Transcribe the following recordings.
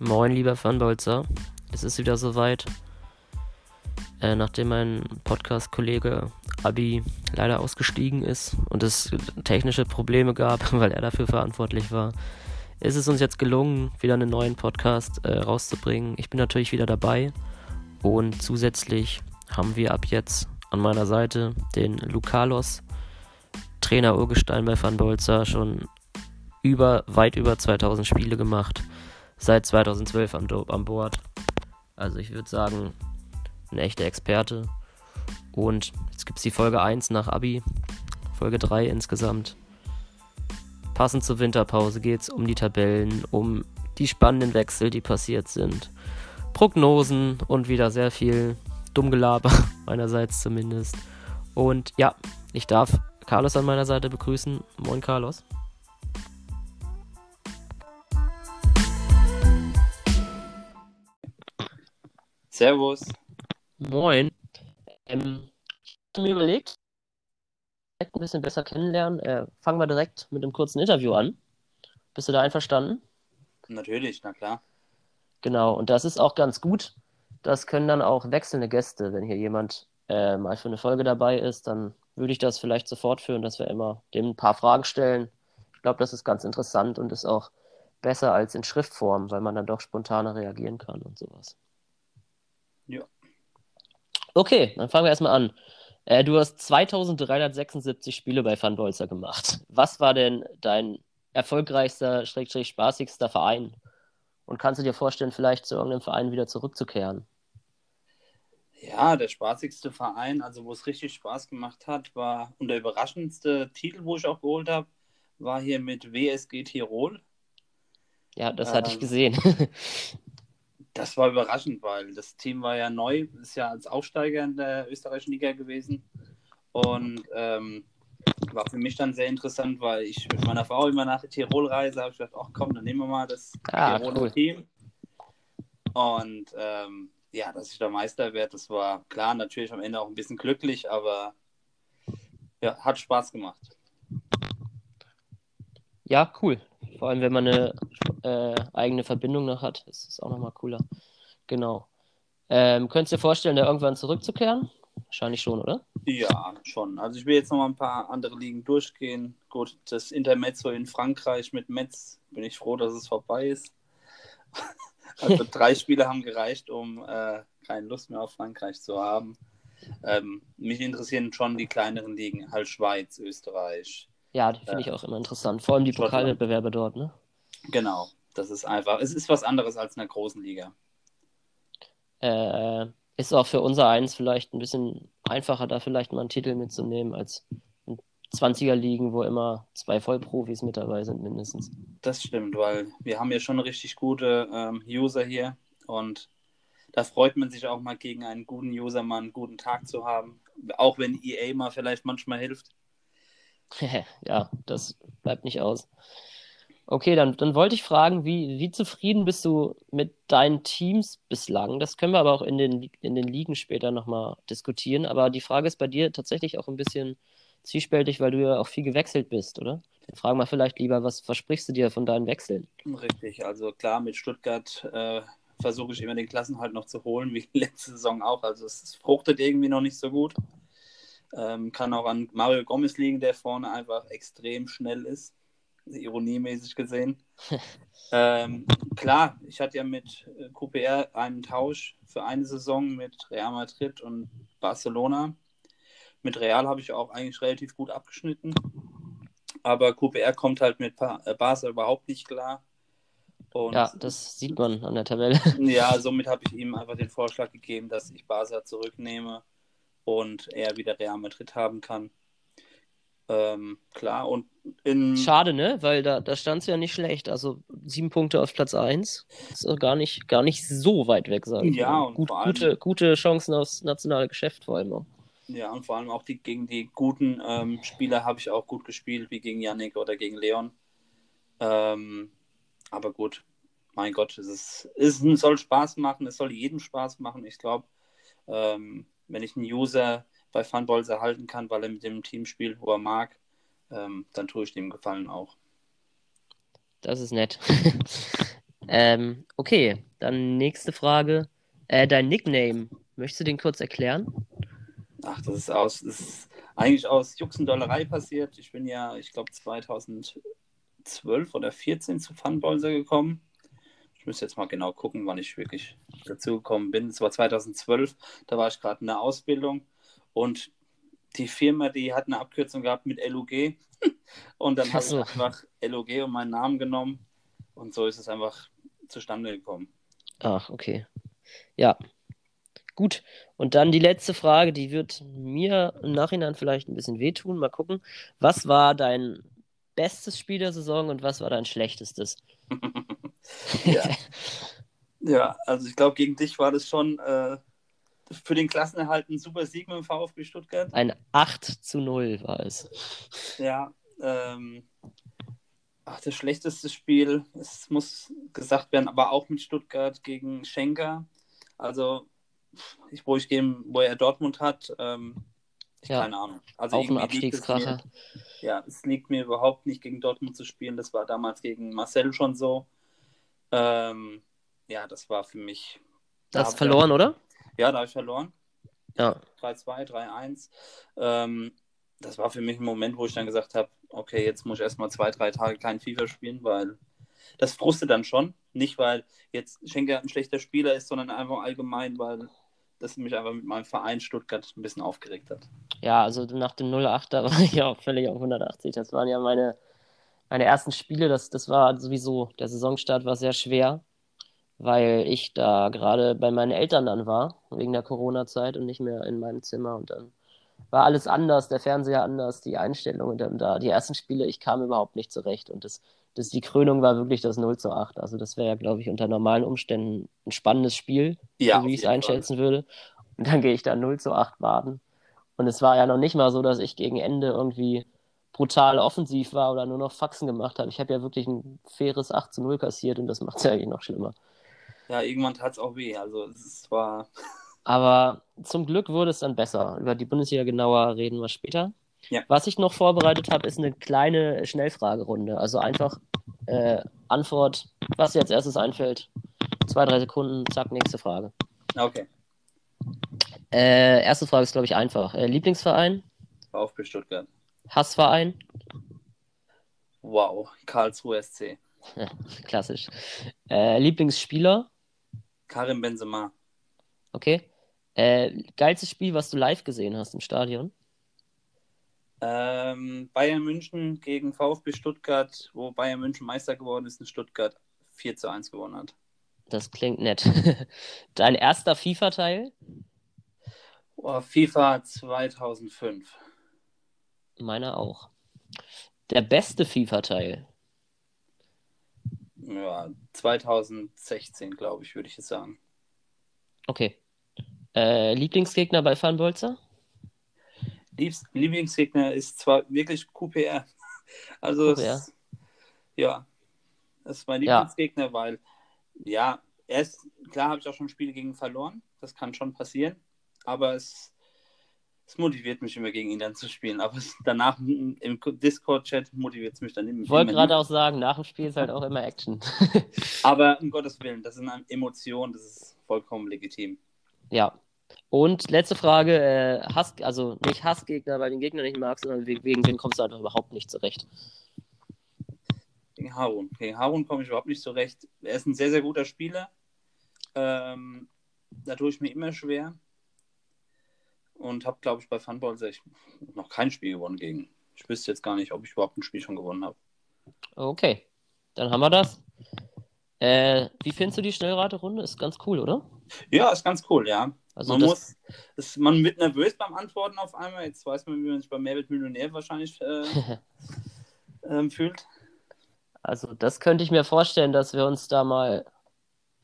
Moin, lieber Fanbolzer. Es ist wieder soweit. Äh, nachdem mein Podcast-Kollege Abi leider ausgestiegen ist und es technische Probleme gab, weil er dafür verantwortlich war, ist es uns jetzt gelungen, wieder einen neuen Podcast äh, rauszubringen. Ich bin natürlich wieder dabei und zusätzlich haben wir ab jetzt an meiner Seite den Lucalos, Trainer Urgestein bei Fanbolzer, schon über, weit über 2000 Spiele gemacht seit 2012 an, an Bord. Also ich würde sagen, ein echter Experte. Und jetzt gibt es die Folge 1 nach Abi, Folge 3 insgesamt. Passend zur Winterpause geht es um die Tabellen, um die spannenden Wechsel, die passiert sind. Prognosen und wieder sehr viel Dummgelaber, meinerseits zumindest. Und ja, ich darf Carlos an meiner Seite begrüßen. Moin, Carlos. Servus. Moin. Ähm, ich habe mir überlegt, ein bisschen besser kennenlernen. Äh, fangen wir direkt mit einem kurzen Interview an. Bist du da einverstanden? Natürlich, na klar. Genau, und das ist auch ganz gut. Das können dann auch wechselnde Gäste, wenn hier jemand äh, mal für eine Folge dabei ist, dann würde ich das vielleicht so fortführen, dass wir immer dem ein paar Fragen stellen. Ich glaube, das ist ganz interessant und ist auch besser als in Schriftform, weil man dann doch spontaner reagieren kann und sowas. Okay, dann fangen wir erstmal an. Äh, du hast 2376 Spiele bei Van Bolzer gemacht. Was war denn dein erfolgreichster, schrägstrich spaßigster Verein? Und kannst du dir vorstellen, vielleicht zu irgendeinem Verein wieder zurückzukehren? Ja, der spaßigste Verein, also wo es richtig Spaß gemacht hat, war und der überraschendste Titel, wo ich auch geholt habe, war hier mit WSG Tirol. Ja, das ähm, hatte ich ähm, gesehen. Das war überraschend, weil das Team war ja neu, ist ja als Aufsteiger in der österreichischen Liga gewesen. Und ähm, war für mich dann sehr interessant, weil ich mit meiner Frau immer nach Tirol reise, habe ich gedacht, ach komm, dann nehmen wir mal das ah, Tiroler cool. Team. Und ähm, ja, dass ich da Meister werde, das war klar, natürlich am Ende auch ein bisschen glücklich, aber ja, hat Spaß gemacht. Ja, cool. Vor allem, wenn man eine äh, eigene Verbindung noch hat, ist es auch nochmal cooler. Genau. Ähm, könntest du dir vorstellen, da irgendwann zurückzukehren? Wahrscheinlich schon, oder? Ja, schon. Also ich will jetzt noch mal ein paar andere Ligen durchgehen. Gut, das Intermezzo in Frankreich mit Metz, bin ich froh, dass es vorbei ist. also drei Spiele haben gereicht, um äh, keine Lust mehr auf Frankreich zu haben. Ähm, mich interessieren schon die kleineren Ligen, halt Schweiz, Österreich, ja, die finde ich auch immer interessant. Vor allem die Pokalwettbewerbe dort, ne? Genau, das ist einfach. Es ist was anderes als in der großen Liga. Äh, ist auch für unser Eins vielleicht ein bisschen einfacher, da vielleicht mal einen Titel mitzunehmen, als in 20er-Ligen, wo immer zwei Vollprofis mit dabei sind, mindestens. Das stimmt, weil wir haben ja schon richtig gute ähm, User hier und da freut man sich auch mal gegen einen guten User mal einen guten Tag zu haben. Auch wenn EA mal vielleicht manchmal hilft. ja, das bleibt nicht aus. Okay, dann, dann wollte ich fragen, wie, wie zufrieden bist du mit deinen Teams bislang? Das können wir aber auch in den, in den Ligen später nochmal diskutieren. Aber die Frage ist bei dir tatsächlich auch ein bisschen zwiespältig, weil du ja auch viel gewechselt bist, oder? Dann fragen wir vielleicht lieber, was versprichst du dir von deinen Wechseln? Richtig, also klar, mit Stuttgart äh, versuche ich immer den Klassenhalt noch zu holen, wie letzte Saison auch. Also es, es fruchtet irgendwie noch nicht so gut. Ähm, kann auch an Mario Gomez liegen, der vorne einfach extrem schnell ist. Ironiemäßig gesehen. ähm, klar, ich hatte ja mit äh, QPR einen Tausch für eine Saison mit Real Madrid und Barcelona. Mit Real habe ich auch eigentlich relativ gut abgeschnitten. Aber QPR kommt halt mit äh, Barca überhaupt nicht klar. Und ja, das sieht man an der Tabelle. Ja, somit habe ich ihm einfach den Vorschlag gegeben, dass ich Barca zurücknehme und er wieder Real Madrid haben kann. Ähm, klar, und in. Schade, ne? Weil da, da stand es ja nicht schlecht. Also sieben Punkte auf Platz 1. Ist gar nicht, gar nicht so weit weg, sagen Ja, und Gut, vor allem, gute, gute Chancen aufs nationale Geschäft vor allem auch. Ja, und vor allem auch die, gegen die guten ähm, Spieler habe ich auch gut gespielt, wie gegen Yannick oder gegen Leon. Ähm, aber gut, mein Gott, es, ist, es soll Spaß machen, es soll jedem Spaß machen. Ich glaube, ähm, wenn ich einen User bei Funballs erhalten kann, weil er mit dem Team spielt, wo er mag, ähm, dann tue ich dem Gefallen auch. Das ist nett. Ähm, okay, dann nächste Frage. Äh, dein Nickname, möchtest du den kurz erklären? Ach, das ist aus, das ist eigentlich aus Juxendollerei passiert. Ich bin ja, ich glaube, 2012 oder 14 zu Funbolzer gekommen. Ich müsste jetzt mal genau gucken, wann ich wirklich dazu gekommen bin. Es war 2012, da war ich gerade in der Ausbildung und die Firma, die hat eine Abkürzung gehabt mit LUG und dann habe ich einfach LUG und meinen Namen genommen und so ist es einfach zustande gekommen. Ach, okay. Ja, gut. Und dann die letzte Frage, die wird mir im Nachhinein vielleicht ein bisschen wehtun. Mal gucken. Was war dein bestes Spiel der Saison und was war dein schlechtestes? ja. ja, also ich glaube, gegen dich war das schon äh, für den Klassenerhalt ein super Sieg mit dem VfB Stuttgart. Ein 8 zu 0 war es. Ja, ähm, ach, das schlechteste Spiel, es muss gesagt werden, aber auch mit Stuttgart gegen Schenker. Also, ich, wo ich gegen, wo er Dortmund hat, ähm, ja, keine Ahnung. Also auch ein Abstiegskracher. ja, es liegt mir überhaupt nicht gegen Dortmund zu spielen. Das war damals gegen Marcel schon so. Ähm, ja, das war für mich. Das da verloren, ich, oder? Ja, da habe ich verloren. Ja. 3-2, 3-1. Ähm, das war für mich ein Moment, wo ich dann gesagt habe, okay, jetzt muss ich erstmal zwei, drei Tage kein FIFA spielen, weil das frustet dann schon. Nicht, weil jetzt Schenker ein schlechter Spieler ist, sondern einfach allgemein, weil das mich einfach mit meinem Verein Stuttgart ein bisschen aufgeregt hat. Ja, also nach dem 08, da war ich auch völlig auf 180. Das waren ja meine, meine ersten Spiele. Das, das war sowieso, der Saisonstart war sehr schwer, weil ich da gerade bei meinen Eltern dann war, wegen der Corona-Zeit und nicht mehr in meinem Zimmer. Und dann war alles anders, der Fernseher anders, die Einstellungen dann da. Die ersten Spiele, ich kam überhaupt nicht zurecht. Und das, das, die Krönung war wirklich das 0 zu 8. Also das wäre ja, glaube ich, unter normalen Umständen ein spannendes Spiel, ja, so wie ich es einschätzen Fall. würde. Und dann gehe ich da 0 zu 8 baden. Und es war ja noch nicht mal so, dass ich gegen Ende irgendwie brutal offensiv war oder nur noch Faxen gemacht habe. Ich habe ja wirklich ein faires 8 zu 0 kassiert und das macht es ja eigentlich noch schlimmer. Ja, irgendwann tat es auch weh. Also es war. Aber zum Glück wurde es dann besser. Über die Bundesliga genauer reden wir später. Ja. Was ich noch vorbereitet habe, ist eine kleine Schnellfragerunde. Also einfach äh, Antwort, was dir als erstes einfällt. Zwei, drei Sekunden, zack, nächste Frage. Okay. Äh, erste Frage ist, glaube ich, einfach. Äh, Lieblingsverein? VfB Stuttgart. Hassverein? Wow, Karlsruhe SC. klassisch. Äh, Lieblingsspieler? Karim Benzema. Okay. Äh, geilstes Spiel, was du live gesehen hast im Stadion? Ähm, Bayern München gegen VfB Stuttgart, wo Bayern München Meister geworden ist in Stuttgart 4 zu 1 gewonnen hat. Das klingt nett. Dein erster FIFA-Teil? Oh, FIFA 2005. Meiner auch. Der beste FIFA-Teil? Ja, 2016, glaube ich, würde ich jetzt sagen. Okay. Äh, Lieblingsgegner bei Fanbolzer? Liebst, Lieblingsgegner ist zwar wirklich QPR. Also, QPR. Es, ja, das ist mein Lieblingsgegner, ja. weil, ja, erst, klar habe ich auch schon Spiele gegen verloren. Das kann schon passieren. Aber es, es motiviert mich immer gegen ihn dann zu spielen. Aber danach im Discord-Chat motiviert es mich dann immer. Ich wollte gerade auch sagen, nach dem Spiel ist halt auch immer Action. aber um Gottes Willen, das sind Emotionen, das ist vollkommen legitim. Ja, und letzte Frage, äh, Hass, also nicht Hassgegner, weil den Gegner nicht magst, sondern wegen dem kommst du einfach überhaupt nicht zurecht. Gegen Harun. Gegen Harun komme ich überhaupt nicht zurecht. Er ist ein sehr, sehr guter Spieler. Ähm, da tue ich mir immer schwer. Und habe, glaube ich, bei Funball noch kein Spiel gewonnen gegen. Ich wüsste jetzt gar nicht, ob ich überhaupt ein Spiel schon gewonnen habe. Okay, dann haben wir das. Äh, wie findest du die Schnellraterunde? Ist ganz cool, oder? Ja, ist ganz cool, ja. Also man muss, ist, man wird nervös beim Antworten auf einmal. Jetzt weiß man, wie man sich bei Mehrwert Millionär wahrscheinlich äh, äh, fühlt. Also das könnte ich mir vorstellen, dass wir uns da mal,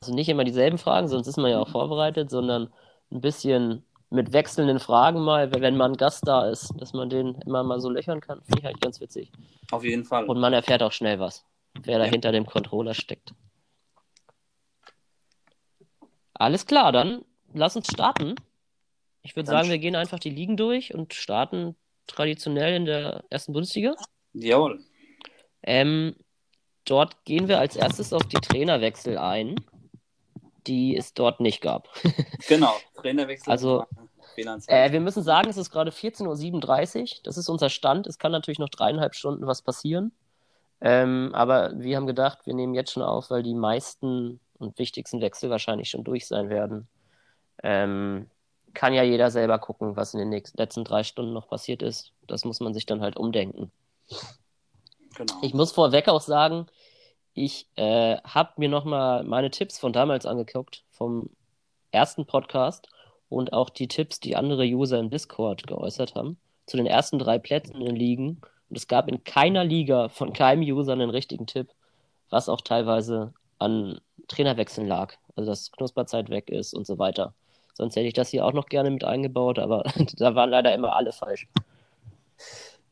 also nicht immer dieselben Fragen, sonst ist man ja auch vorbereitet, sondern ein bisschen mit wechselnden Fragen mal, wenn mal ein Gast da ist, dass man den immer mal so löchern kann. Finde ich halt ganz witzig. Auf jeden Fall. Und man erfährt auch schnell was, wer ja. da hinter dem Controller steckt. Alles klar, dann lass uns starten. Ich würde sagen, wir gehen einfach die Ligen durch und starten traditionell in der ersten Bundesliga. Jawohl. Ähm, dort gehen wir als erstes auf die Trainerwechsel ein, die es dort nicht gab. Genau, Trainerwechsel. Also, äh, wir müssen sagen, es ist gerade 14.37 Uhr. Das ist unser Stand. Es kann natürlich noch dreieinhalb Stunden was passieren. Ähm, aber wir haben gedacht, wir nehmen jetzt schon auf, weil die meisten und wichtigsten Wechsel wahrscheinlich schon durch sein werden. Ähm, kann ja jeder selber gucken, was in den nächsten, letzten drei Stunden noch passiert ist. Das muss man sich dann halt umdenken. Genau. Ich muss vorweg auch sagen, ich äh, habe mir nochmal meine Tipps von damals angeguckt, vom ersten Podcast und auch die Tipps, die andere User im Discord geäußert haben, zu den ersten drei Plätzen in den Ligen. Und es gab in keiner Liga von keinem User einen richtigen Tipp, was auch teilweise an Trainerwechseln lag. Also dass Knusperzeit weg ist und so weiter. Sonst hätte ich das hier auch noch gerne mit eingebaut, aber da waren leider immer alle falsch.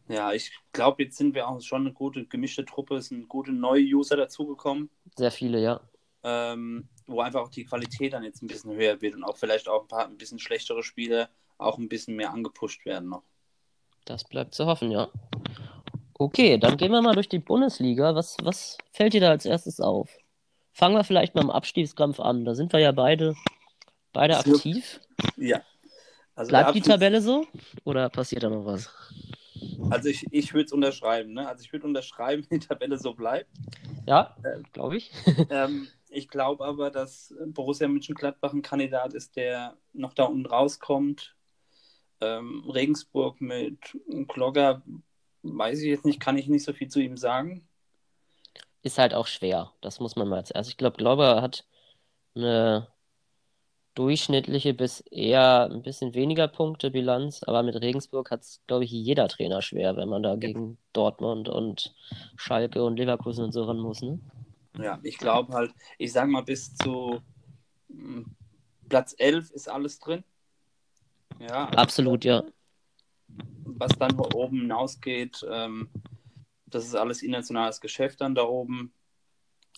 Ja, ich glaube, jetzt sind wir auch schon eine gute gemischte Truppe. Es sind gute neue User dazugekommen. Sehr viele, ja. Ähm, wo einfach auch die Qualität dann jetzt ein bisschen höher wird und auch vielleicht auch ein paar ein bisschen schlechtere Spiele auch ein bisschen mehr angepusht werden noch. Das bleibt zu hoffen, ja. Okay, dann gehen wir mal durch die Bundesliga. Was, was fällt dir da als erstes auf? Fangen wir vielleicht mal am Abstiegskampf an. Da sind wir ja beide, beide aktiv. Ja. Also Bleibt die Tabelle so oder passiert da noch was? Also ich, ich würde es unterschreiben. Ne? Also ich würde unterschreiben, die Tabelle so bleibt. Ja, äh, glaube ich. ähm, ich glaube aber, dass Borussia Mönchengladbach ein Kandidat ist, der noch da unten rauskommt. Ähm, Regensburg mit Klogger, weiß ich jetzt nicht, kann ich nicht so viel zu ihm sagen. Ist halt auch schwer, das muss man mal als erstes. Ich glaube, Klogger hat eine durchschnittliche bis eher ein bisschen weniger Punkte Bilanz, aber mit Regensburg hat es, glaube ich, jeder Trainer schwer, wenn man da gegen Dortmund und Schalke und Leverkusen und so ran muss. Ne? Ja, ich glaube halt, ich sage mal, bis zu hm, Platz 11 ist alles drin. Ja, also absolut, ja. Was dann oben hinausgeht, ähm, das ist alles internationales Geschäft dann da oben.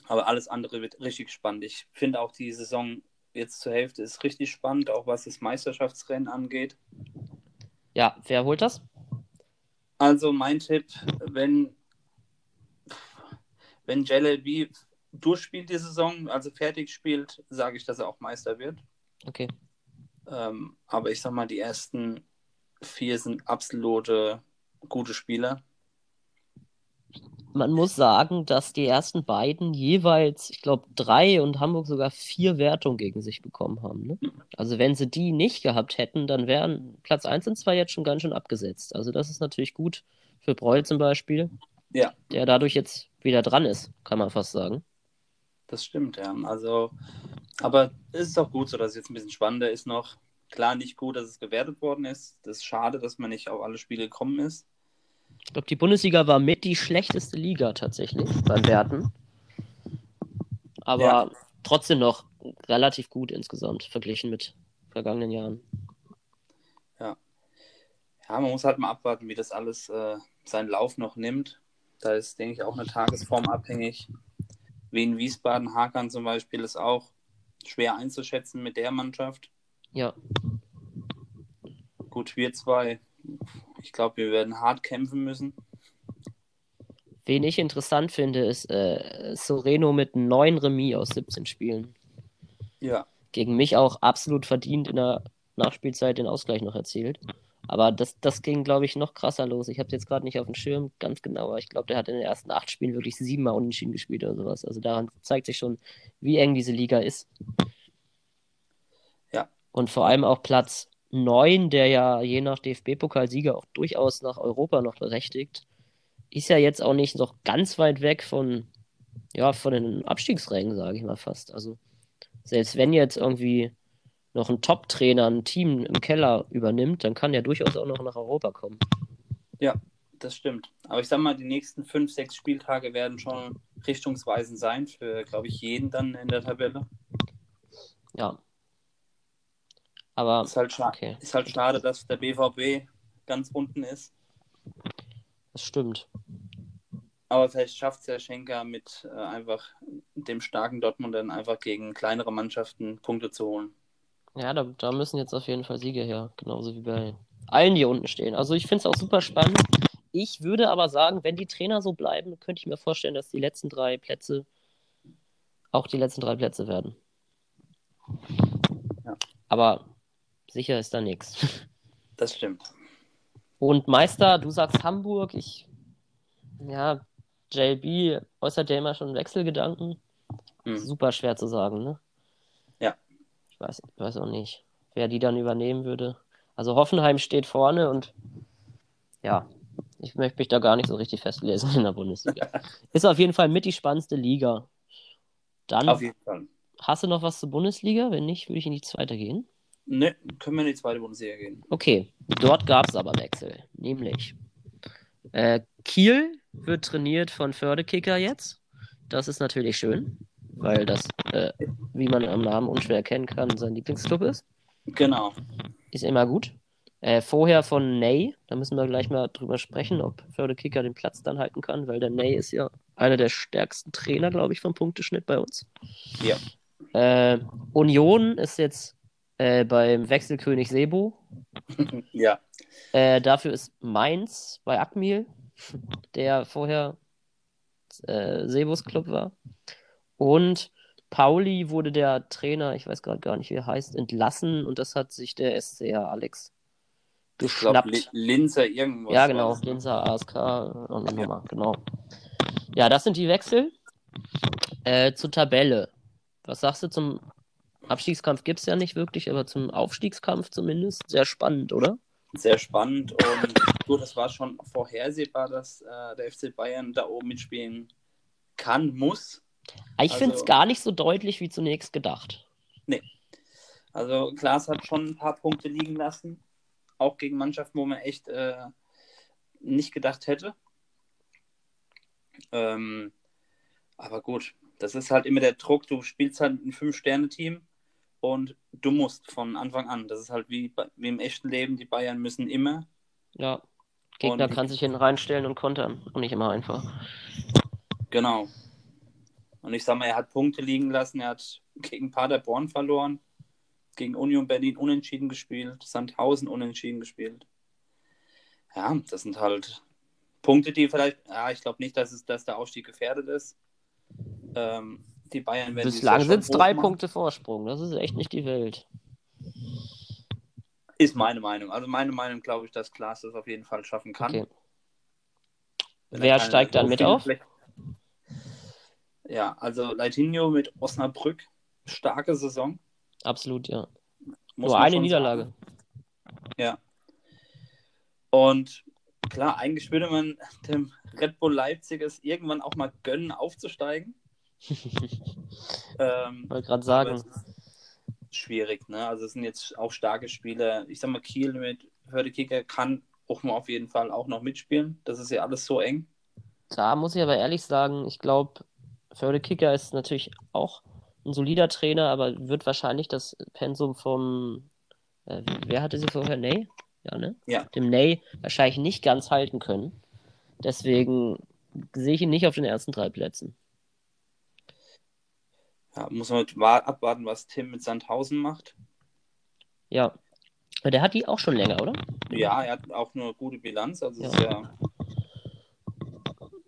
Aber alles andere wird richtig spannend. Ich finde auch die Saison jetzt zur Hälfte ist richtig spannend, auch was das Meisterschaftsrennen angeht. Ja, wer holt das? Also mein Tipp, wenn, wenn JLB durchspielt die Saison, also fertig spielt, sage ich, dass er auch Meister wird. Okay. Ähm, aber ich sag mal, die ersten vier sind absolute gute Spieler man muss sagen, dass die ersten beiden jeweils, ich glaube, drei und Hamburg sogar vier Wertungen gegen sich bekommen haben. Ne? Also wenn sie die nicht gehabt hätten, dann wären Platz 1 und 2 jetzt schon ganz schön abgesetzt. Also das ist natürlich gut für Breul zum Beispiel. Ja. Der dadurch jetzt wieder dran ist, kann man fast sagen. Das stimmt, ja. Also, aber es ist auch gut so, dass es jetzt ein bisschen spannender ist noch. Klar, nicht gut, dass es gewertet worden ist. Das ist schade, dass man nicht auf alle Spiele gekommen ist. Ich glaube, die Bundesliga war mit die schlechteste Liga tatsächlich beim Werten. Aber ja. trotzdem noch relativ gut insgesamt verglichen mit vergangenen Jahren. Ja. Ja, man muss halt mal abwarten, wie das alles äh, seinen Lauf noch nimmt. Da ist, denke ich, auch eine Tagesform abhängig. Wien Wiesbaden, Hakan zum Beispiel, ist auch schwer einzuschätzen mit der Mannschaft. Ja. Gut, wir zwei ich glaube, wir werden hart kämpfen müssen. Wen ich interessant finde, ist äh, Soreno mit neun Remis aus 17 Spielen. Ja. Gegen mich auch absolut verdient in der Nachspielzeit den Ausgleich noch erzielt. Aber das, das ging, glaube ich, noch krasser los. Ich habe es jetzt gerade nicht auf dem Schirm ganz genau, aber ich glaube, der hat in den ersten acht Spielen wirklich siebenmal unentschieden gespielt oder sowas. Also daran zeigt sich schon, wie eng diese Liga ist. Ja. Und vor allem auch Platz 9, der ja je nach DFB-Pokalsieger auch durchaus nach Europa noch berechtigt, ist ja jetzt auch nicht noch ganz weit weg von, ja, von den Abstiegsrängen, sage ich mal fast. Also selbst wenn jetzt irgendwie noch ein Top-Trainer ein Team im Keller übernimmt, dann kann der durchaus auch noch nach Europa kommen. Ja, das stimmt. Aber ich sag mal, die nächsten fünf, sechs Spieltage werden schon richtungsweisend sein für, glaube ich, jeden dann in der Tabelle. Ja, aber ist halt, okay. ist halt schade, dass der BVB ganz unten ist. Das stimmt. Aber vielleicht schafft es der Schenker mit äh, einfach dem starken Dortmund dann einfach gegen kleinere Mannschaften Punkte zu holen. Ja, da, da müssen jetzt auf jeden Fall Siege her, genauso wie bei allen, die unten stehen. Also ich finde es auch super spannend. Ich würde aber sagen, wenn die Trainer so bleiben, könnte ich mir vorstellen, dass die letzten drei Plätze auch die letzten drei Plätze werden. Ja. Aber sicher ist da nichts. Das stimmt. Und Meister, du sagst Hamburg, ich, ja, JB äußert ja immer schon Wechselgedanken. Mhm. Super schwer zu sagen, ne? Weiß, weiß auch nicht, wer die dann übernehmen würde. Also Hoffenheim steht vorne und ja, ich möchte mich da gar nicht so richtig festlesen in der Bundesliga. Ist auf jeden Fall mit die spannendste Liga. Dann Auf jeden Fall. hast du noch was zur Bundesliga? Wenn nicht, würde ich in die zweite gehen. Ne, können wir in die zweite Bundesliga gehen. Okay, dort gab es aber Wechsel. Nämlich äh, Kiel wird trainiert von Fördekicker jetzt. Das ist natürlich schön, weil das, äh, wie man am Namen unschwer erkennen kann, sein Lieblingsclub ist. Genau. Ist immer gut. Äh, vorher von Ney, da müssen wir gleich mal drüber sprechen, ob Fördekicker den Platz dann halten kann, weil der Ney ist ja einer der stärksten Trainer, glaube ich, vom Punkteschnitt bei uns. Ja. Äh, Union ist jetzt äh, beim Wechselkönig Sebo. Ja. Äh, dafür ist Mainz bei Akmil, der vorher äh, Sebos Club war. Und Pauli wurde der Trainer, ich weiß gerade gar nicht, wie er heißt, entlassen und das hat sich der SCR Alex Ich glaube, geschnappt. Linzer irgendwas. Ja, genau. das, ne? Linzer, ASK und Ja. Genau. Ja, das sind die Wechsel. Äh, zur Tabelle. Was sagst du zum Abstiegskampf? Gibt es ja nicht wirklich, aber zum Aufstiegskampf zumindest. Sehr spannend, oder? Sehr spannend und gut, es war schon vorhersehbar, dass äh, der FC Bayern da oben mitspielen kann, muss. Ich finde es Also- gar nicht so deutlich wie zunächst gedacht. Also Klaas hat schon ein paar Punkte liegen lassen, auch gegen Mannschaften, wo man echt äh, nicht gedacht hätte. Ähm, aber gut, das ist halt immer der Druck. Du spielst halt ein Fünf-Sterne-Team und du musst von Anfang an. Das ist halt wie, wie im echten Leben. Die Bayern müssen immer. Ja. Gegner Und- kann sich hinten reinstellen und kontern. Und nicht immer einfach. Genau. Und ich sag mal, er hat Punkte liegen lassen. Er hat gegen Paderborn verloren, gegen Union Berlin unentschieden gespielt, Sandhausen unentschieden gespielt. Ja, das sind halt Punkte, die vielleicht, ja, ich glaube nicht, dass, es, dass der Aufstieg gefährdet ist. Ähm, die Bayern werden Bislang sind es drei hochmachen. Punkte Vorsprung. Das ist echt nicht die Welt. Ist meine Meinung. Also meine Meinung, glaube ich, dass Klaas das auf jeden Fall schaffen kann. Okay. Er Wer steigt dann mit auf? Flächen- Ja, also Leitinho mit Osnabrück, starke Saison. Absolut, ja. muss Nur eine Niederlage. sagen. Ja. Und klar, eigentlich würde man dem Red Bull Leipzig es irgendwann auch mal gönnen, aufzusteigen. ähm, Wollte gerade sagen. schwierig, ne? Also es sind jetzt auch starke Spieler. Ich sag mal, Kiel mit Hördekicker kann auch mal auf jeden Fall auch noch mitspielen. Das ist ja alles so eng. Da muss ich aber ehrlich sagen, ich glaube, Förde-Kicker ist natürlich auch ein solider Trainer, aber wird wahrscheinlich das Pensum vom, äh, wer hatte sie vorher? Ney? Ja, ne? Ja. Dem Ney wahrscheinlich nicht ganz halten können. Deswegen sehe ich ihn nicht auf den ersten drei Plätzen. Ja, muss man wa- abwarten, was Tim mit Sandhausen macht. Ja. Der hat die auch schon länger, oder? Ja, er hat auch eine gute Bilanz. Also Ja. Ist ja...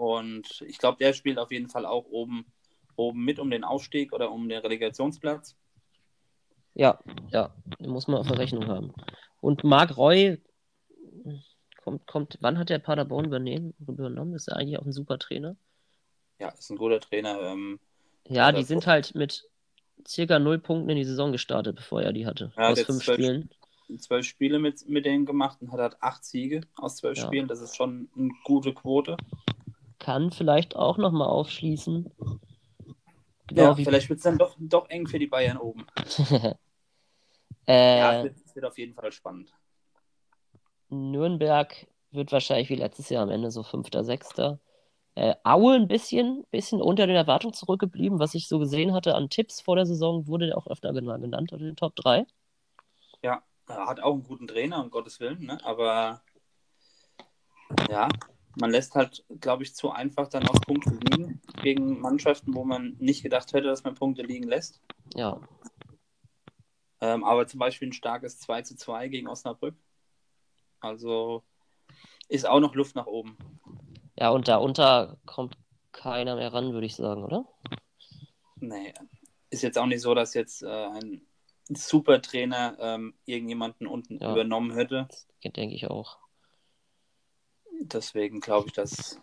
Und ich glaube, der spielt auf jeden Fall auch oben, oben mit um den Aufstieg oder um den Relegationsplatz. Ja, ja. Muss man auf der Rechnung haben. Und Marc Roy kommt, kommt, wann hat der Paderborn übernehmen, übernommen? Ist er eigentlich auch ein super Trainer? Ja, ist ein guter Trainer. Ähm, Ja, die sind halt mit circa null Punkten in die Saison gestartet, bevor er die hatte. Ja, aus fünf zwölf- Spielen. zwölf Spiele mit, mit denen gemacht und hat halt acht Siege aus zwölf Ja. Spielen. Das ist schon eine gute Quote. Kann vielleicht auch nochmal aufschließen. Genau Ja, vielleicht wird es dann doch, doch eng für die Bayern oben. äh, Ja, es wird, auf jeden Fall spannend. Nürnberg wird wahrscheinlich wie letztes Jahr am Ende so Fünfter, Sechster. Äh, Aue ein bisschen, bisschen unter den Erwartungen zurückgeblieben. Was ich so gesehen hatte an Tipps vor der Saison, wurde auch öfter gena- genannt unter den Top 3. Ja, hat auch einen guten Trainer, um Gottes Willen, ne? aber ja, man lässt halt, glaube ich, zu einfach dann auch Punkte liegen gegen Mannschaften, wo man nicht gedacht hätte, dass man Punkte liegen lässt. Ja, Ähm, aber zum Beispiel ein starkes 2 zu 2 gegen Osnabrück. Also ist auch noch Luft nach oben. Ja, und darunter kommt keiner mehr ran, würde ich sagen, oder? Nee, ist jetzt auch nicht so, dass jetzt äh, ein super Trainer ähm, irgendjemanden unten Ja. übernommen hätte. Denke ich auch. Deswegen glaube ich, dass.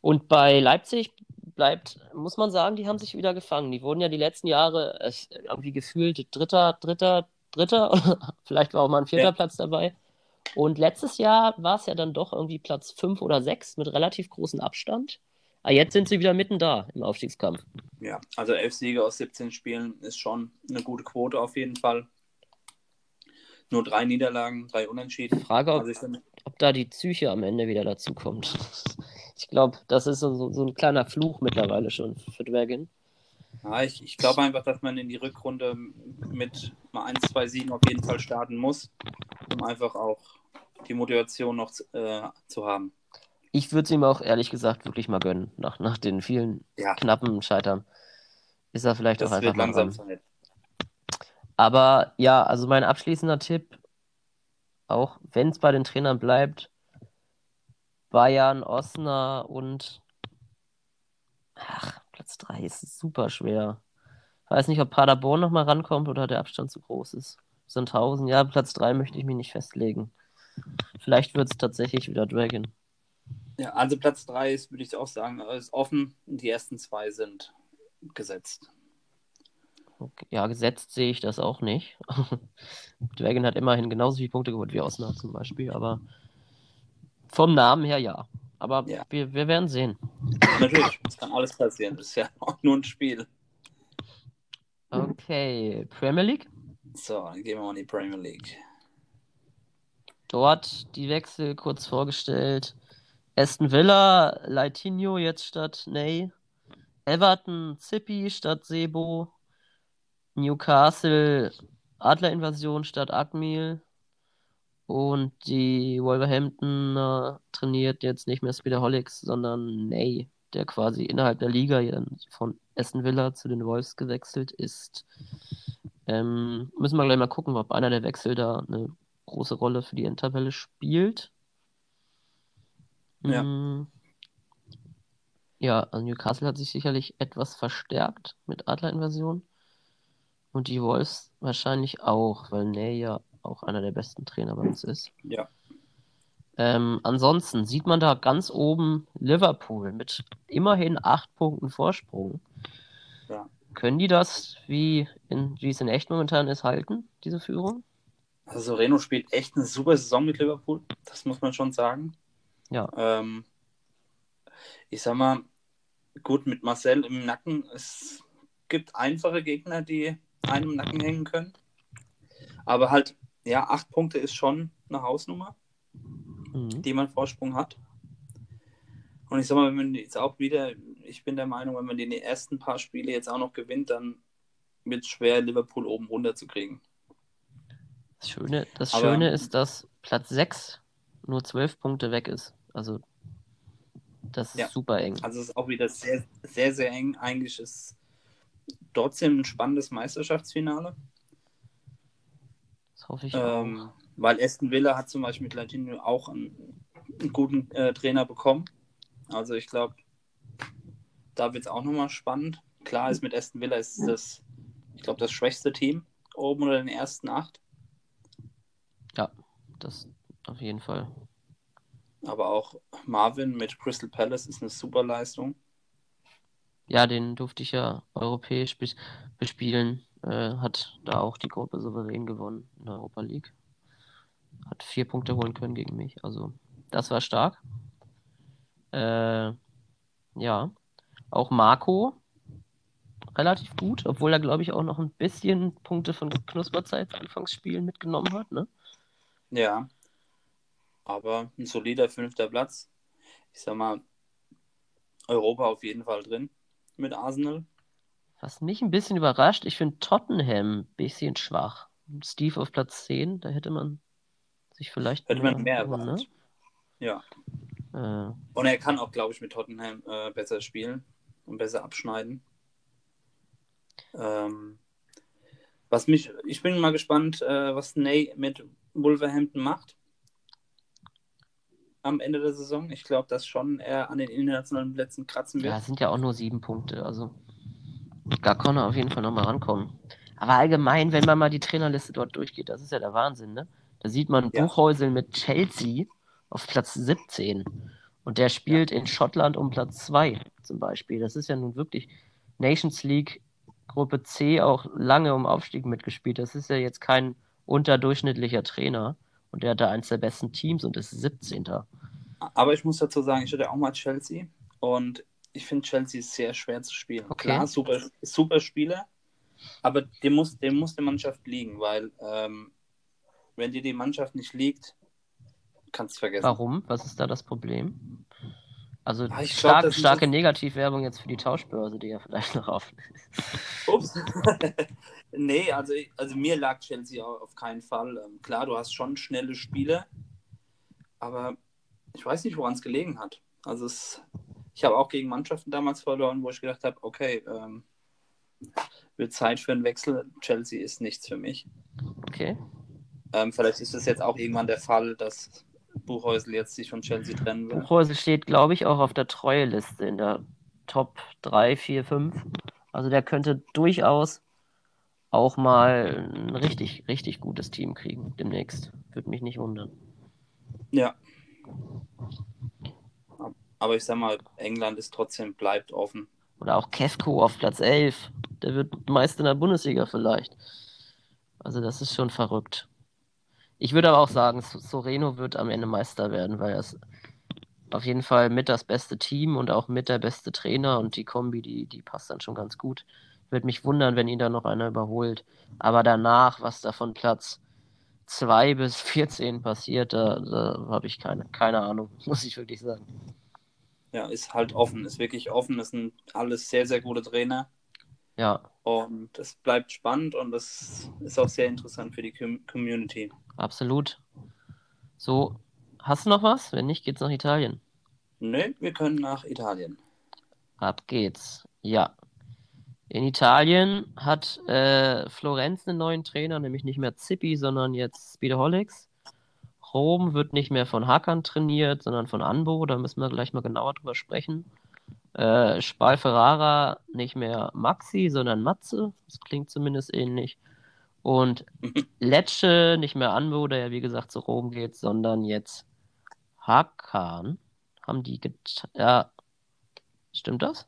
Und bei Leipzig bleibt, muss man sagen, die haben sich wieder gefangen. Die wurden ja die letzten Jahre irgendwie gefühlt Dritter, Dritter, Dritter. Vielleicht war auch mal ein vierter Ja. Platz dabei. Und letztes Jahr war es ja dann doch irgendwie Platz fünf oder sechs mit relativ großem Abstand. Aber jetzt sind sie wieder mitten da im Aufstiegskampf. Ja, also elf Siege aus 17 Spielen ist schon eine gute Quote auf jeden Fall. Nur drei Niederlagen, drei Unentschieden. Frage, ob, Also ob da die Psyche am Ende wieder dazu kommt. Ich glaube, das ist so, so, ein kleiner Fluch mittlerweile schon für Dragon. ja, ich, ich glaube einfach, dass man in die Rückrunde mit mal ein, zwei Siegen auf jeden Fall starten muss, um einfach auch die Motivation noch zu- äh, zu haben. Ich würde es ihm auch ehrlich gesagt wirklich mal gönnen. Nach, nach den vielen Ja, knappen Scheitern ist er vielleicht das auch einfach wird mal langsam. Zeit. Aber ja, also mein abschließender Tipp, auch wenn es bei den Trainern bleibt, Bayern, Osnabrück und ach, Platz 3 ist super schwer. Weiß nicht, ob Paderborn noch mal rankommt oder der Abstand zu groß ist. Sandhausen, ja, Platz 3 möchte ich mich nicht festlegen. Vielleicht wird es tatsächlich wieder Dragon. Ja, also Platz 3 ist, würde ich auch sagen, ist offen. Die ersten zwei sind gesetzt. Okay. Ja, gesetzt sehe ich das auch nicht. Dragon hat immerhin genauso viele Punkte geholt wie Osnabrück zum Beispiel, aber vom Namen her ja. Aber Ja. wir, wir werden sehen. Natürlich, es kann alles passieren. Das ist ja auch nur ein Spiel. Okay, Premier League. So, dann gehen wir mal in die Premier League. Dort die Wechsel kurz vorgestellt. Aston Villa, Leitinho jetzt statt Ney. Everton, Zippi statt Sebo. Newcastle, Adlerinvasion statt Akmil. Und die Wolverhampton trainiert jetzt nicht mehr Speederholics, sondern Ney, der quasi innerhalb der Liga von Aston Villa zu den Wolves gewechselt ist. Ähm, müssen wir gleich mal gucken, ob einer der Wechsel da eine große Rolle für die Endtabelle spielt. Ja. Mm. Ja, also Newcastle hat sich sicherlich etwas verstärkt mit Adlerinvasion. Und die Wolves wahrscheinlich auch, weil Ney ja auch einer der besten Trainer bei uns ist. Ja. Ähm, ansonsten sieht man da ganz oben Liverpool mit immerhin acht Punkten Vorsprung. Ja. Können die das, wie, in, wie es in echt momentan ist, halten, diese Führung? Also Reno spielt echt eine super Saison mit Liverpool. Das muss man schon sagen. Ja. Ähm, ich sag mal, gut, mit Marcel im Nacken, es gibt einfache Gegner, die einem Nacken hängen können. Aber halt, ja, acht Punkte ist schon eine Hausnummer, Mhm. die man Vorsprung hat. Und ich sag mal, wenn man jetzt auch wieder, ich bin der Meinung, wenn man die ersten paar Spiele jetzt auch noch gewinnt, dann wird es schwer, Liverpool oben runter zu kriegen. Das Schöne, das Aber- Schöne ist, dass Platz 6 nur 12 Punkte weg ist. Also, das ist Ja. super eng. Also es ist auch wieder sehr, sehr, sehr eng. Eigentlich ist trotzdem ein spannendes Meisterschaftsfinale. Das hoffe ich Ähm, auch. weil Aston Villa hat zum Beispiel mit Latino auch einen, einen guten äh, Trainer bekommen. Also ich glaube, da wird es auch nochmal spannend. Klar ist mit Aston Villa ist das, ich glaube, das schwächste Team oben unter den ersten acht. Das auf jeden Fall. Aber auch Marvin mit Crystal Palace ist eine super Leistung. Ja, den durfte ich ja europäisch bes- bespielen. Äh, hat da auch die Gruppe souverän gewonnen in der Europa League. Hat vier Punkte holen können gegen mich. Also, das war stark. Äh, ja. Auch Marco relativ gut, obwohl er, glaube ich, auch noch ein bisschen Punkte von Knusperzeit Anfangsspielen mitgenommen hat, ne? Ja. Aber ein solider fünfter Platz. Ich sag mal, Europa auf jeden Fall drin mit Arsenal. Was mich ein bisschen überrascht, ich finde Tottenham ein bisschen schwach. Steve auf Platz 10, da hätte man sich vielleicht Hätte man mehr erwartet, erwartet. Ja. ne? Und er kann auch, glaube ich, mit Tottenham äh, besser spielen und besser abschneiden. Ähm, was mich, ich bin mal gespannt, äh, was Ney mit Wolverhampton macht. Am Ende der Saison. Ich glaube, dass schon er an den internationalen Plätzen kratzen wird. Ja, es sind ja auch nur sieben Punkte. Also da kann er auf jeden Fall nochmal rankommen. Aber allgemein, wenn man mal die Trainerliste dort durchgeht, das ist ja der Wahnsinn, ne? Da sieht man Ja. Buchhäusel mit Chelsea auf Platz 17. Und der spielt in Schottland um Platz 2 zum Beispiel. Das ist ja nun wirklich Nations League Gruppe C auch lange um Aufstieg mitgespielt. Das ist ja jetzt kein unterdurchschnittlicher Trainer. Und der hat da eins der besten Teams und ist 17. Aber ich muss dazu sagen, ich hatte auch mal Chelsea und ich finde Chelsea sehr schwer zu spielen. Okay. Klar, super, super Spieler, aber dem muss, dem muss die Mannschaft liegen, weil ähm, wenn dir die Mannschaft nicht liegt, kannst du vergessen. Warum? Was ist da das Problem? Also ich glaub, stark, sind starke Negativwerbung jetzt für die Tauschbörse, die ja vielleicht noch auf. Ups. nee, also, also mir lag Chelsea au- auf keinen Fall. Ähm, klar, du hast schon schnelle Spiele, aber ich weiß nicht, woran es gelegen hat. Also es, ich habe auch gegen Mannschaften damals verloren, wo ich gedacht habe, okay, ähm, wird Zeit für einen Wechsel. Chelsea ist nichts für mich. Okay. Ähm, vielleicht ist es jetzt auch irgendwann der Fall, dass Buchhäusel jetzt sich von Chelsea trennen will. Buchhäusel steht, glaube ich, auch auf der Treueliste in der Top 3, 4, 5. Also der könnte durchaus auch mal ein richtig, richtig gutes Team kriegen demnächst. Würde mich nicht wundern. Ja. Aber ich sag mal, England ist trotzdem, bleibt offen. Oder auch Kevko auf Platz 11. Der wird Meister in der Bundesliga vielleicht. Also das ist schon verrückt. Ich würde aber auch sagen, So- Soreno wird am Ende Meister werden, weil er ist auf jeden Fall mit das beste Team und auch mit der beste Trainer und die Kombi, die, die passt dann schon ganz gut. Würde mich wundern, wenn ihn da noch einer überholt. Aber danach, was da von Platz 2 bis 14 passiert, da, da habe ich keine, keine Ahnung, muss ich wirklich sagen. Ja, ist halt offen, ist wirklich offen. Das sind alles sehr, sehr gute Trainer. Ja, Und es bleibt spannend und das ist auch sehr interessant für die Com Community. absolut. So, hast du noch was? Wenn nicht, geht's nach Italien. Nö, wir können nach Italien. Ab geht's. Ja. In Italien hat äh, Florenz einen neuen Trainer, nämlich nicht mehr Zippi, sondern jetzt Speedaholics. Rom wird nicht mehr von Hakan trainiert, sondern von Anbo. Da müssen wir gleich mal genauer drüber sprechen. Äh, Spal Ferrara nicht mehr Maxi, sondern Matze. Das klingt zumindest ähnlich. Und Lecce nicht mehr Anbo, der ja wie gesagt zu Rom geht, sondern jetzt Hakan. Haben die get ja, stimmt das?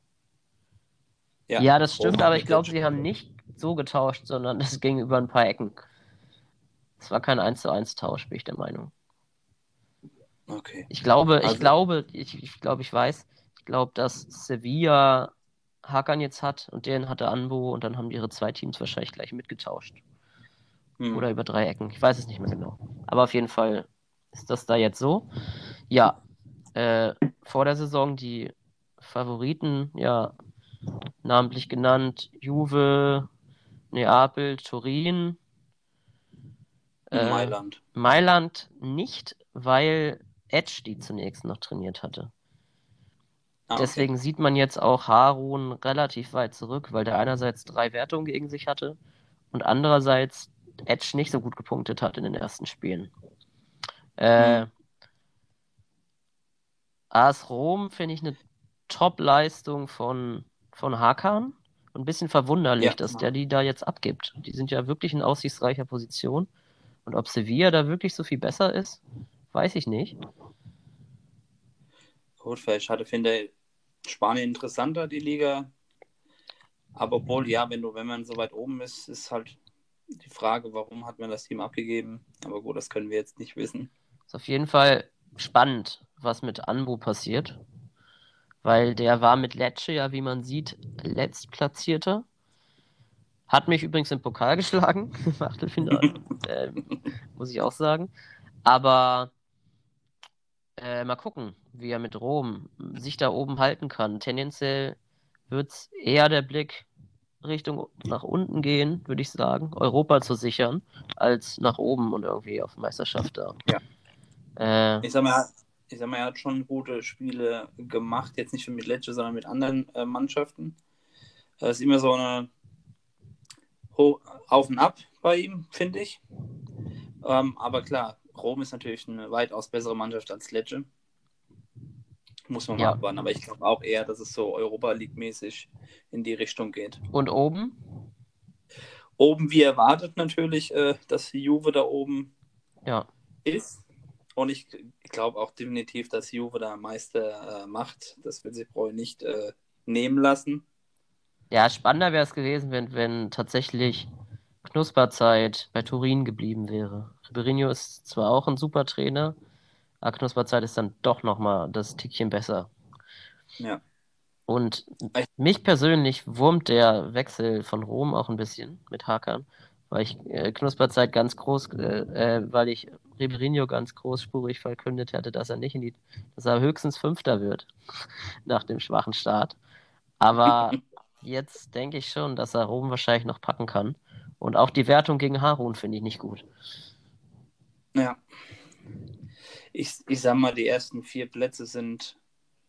Ja, das stimmt, Rom aber ich glaube, sie haben nicht so getauscht, sondern das ging über ein paar Ecken. Es war kein 1 zu 1 Tausch, bin ich der Meinung. Okay. Ich glaube, ich Also- glaube, ich, ich glaube, ich weiß, ich glaube, dass Sevilla Hakan jetzt hat und den hatte Anbo und dann haben ihre zwei Teams wahrscheinlich gleich mitgetauscht. Hm. Oder über drei Ecken. Ich weiß es nicht mehr genau. Aber auf jeden Fall ist das da jetzt so. Ja, äh, vor der Saison die Favoriten, ja, namentlich genannt, Juve, Neapel, Turin. Äh, Mailand. Mailand nicht, weil Edge die zunächst noch trainiert hatte. Ah, okay. Deswegen sieht man jetzt auch Harun relativ weit zurück, weil der einerseits drei Wertungen gegen sich hatte und andererseits Edge nicht so gut gepunktet hat in den ersten Spielen. Äh, Hm. AS Rom finde ich eine Top-Leistung von, von Hakan. Ein bisschen verwunderlich, Ja. dass der die da jetzt abgibt. Die sind ja wirklich in aussichtsreicher Position. Und ob Sevilla da wirklich so viel besser ist, weiß ich nicht. Gut, vielleicht hatte, finde Spanien interessanter, die Liga. Aber obwohl, ja, wenn du, wenn man so weit oben ist, ist halt die Frage, warum hat man das Team abgegeben? Aber gut, das können wir jetzt nicht wissen. Ist auf jeden Fall spannend, was mit Anbo passiert. Weil der war mit Lecce ja, wie man sieht, letztplatzierter. Hat mich übrigens im Pokal geschlagen, im Achtelfinale, ähm, muss ich auch sagen. Aber äh, mal gucken, wie er mit Rom sich da oben halten kann. Tendenziell wird es eher der Blick Richtung nach unten gehen, würde ich sagen, Europa zu sichern, als nach oben und irgendwie auf Meisterschaft da. Ja. Äh, Ich sag mal, ich sag mal, er hat schon gute Spiele gemacht, jetzt nicht nur mit Lecce, sondern mit anderen äh, Mannschaften. Es ist immer so eine Ho Auf und Ab bei ihm, finde ich. Ähm, aber klar, Rom ist natürlich eine weitaus bessere Mannschaft als Lecce. Muss man Ja. mal abwarten. Aber ich glaube auch eher, dass es so Europa League-mäßig in die Richtung geht. Und oben? Oben, wie erwartet natürlich, äh, dass die Juve da oben Ja. ist. Und ich glaube auch definitiv, dass Juve da Meister äh, macht. Das wird sich Breu nicht äh, nehmen lassen. Ja, spannender wäre es gewesen, wenn, wenn tatsächlich Knusperzeit bei Turin geblieben wäre. Ribeirinho ist zwar auch ein super Trainer, aber Knusperzeit ist dann doch nochmal das Tickchen besser. Ja. Und mich persönlich wurmt der Wechsel von Rom auch ein bisschen mit Hakan, weil ich äh, Knusperzeit ganz groß, äh, äh, weil ich Ribeirinho ganz großspurig verkündet hatte, dass er nicht in die, dass er höchstens Fünfter wird nach dem schwachen Start. Aber jetzt denke ich schon, dass er Rom wahrscheinlich noch packen kann. Und auch die Wertung gegen Harun finde ich nicht gut. Ja. Ich, ich sag mal, die ersten vier Plätze sind,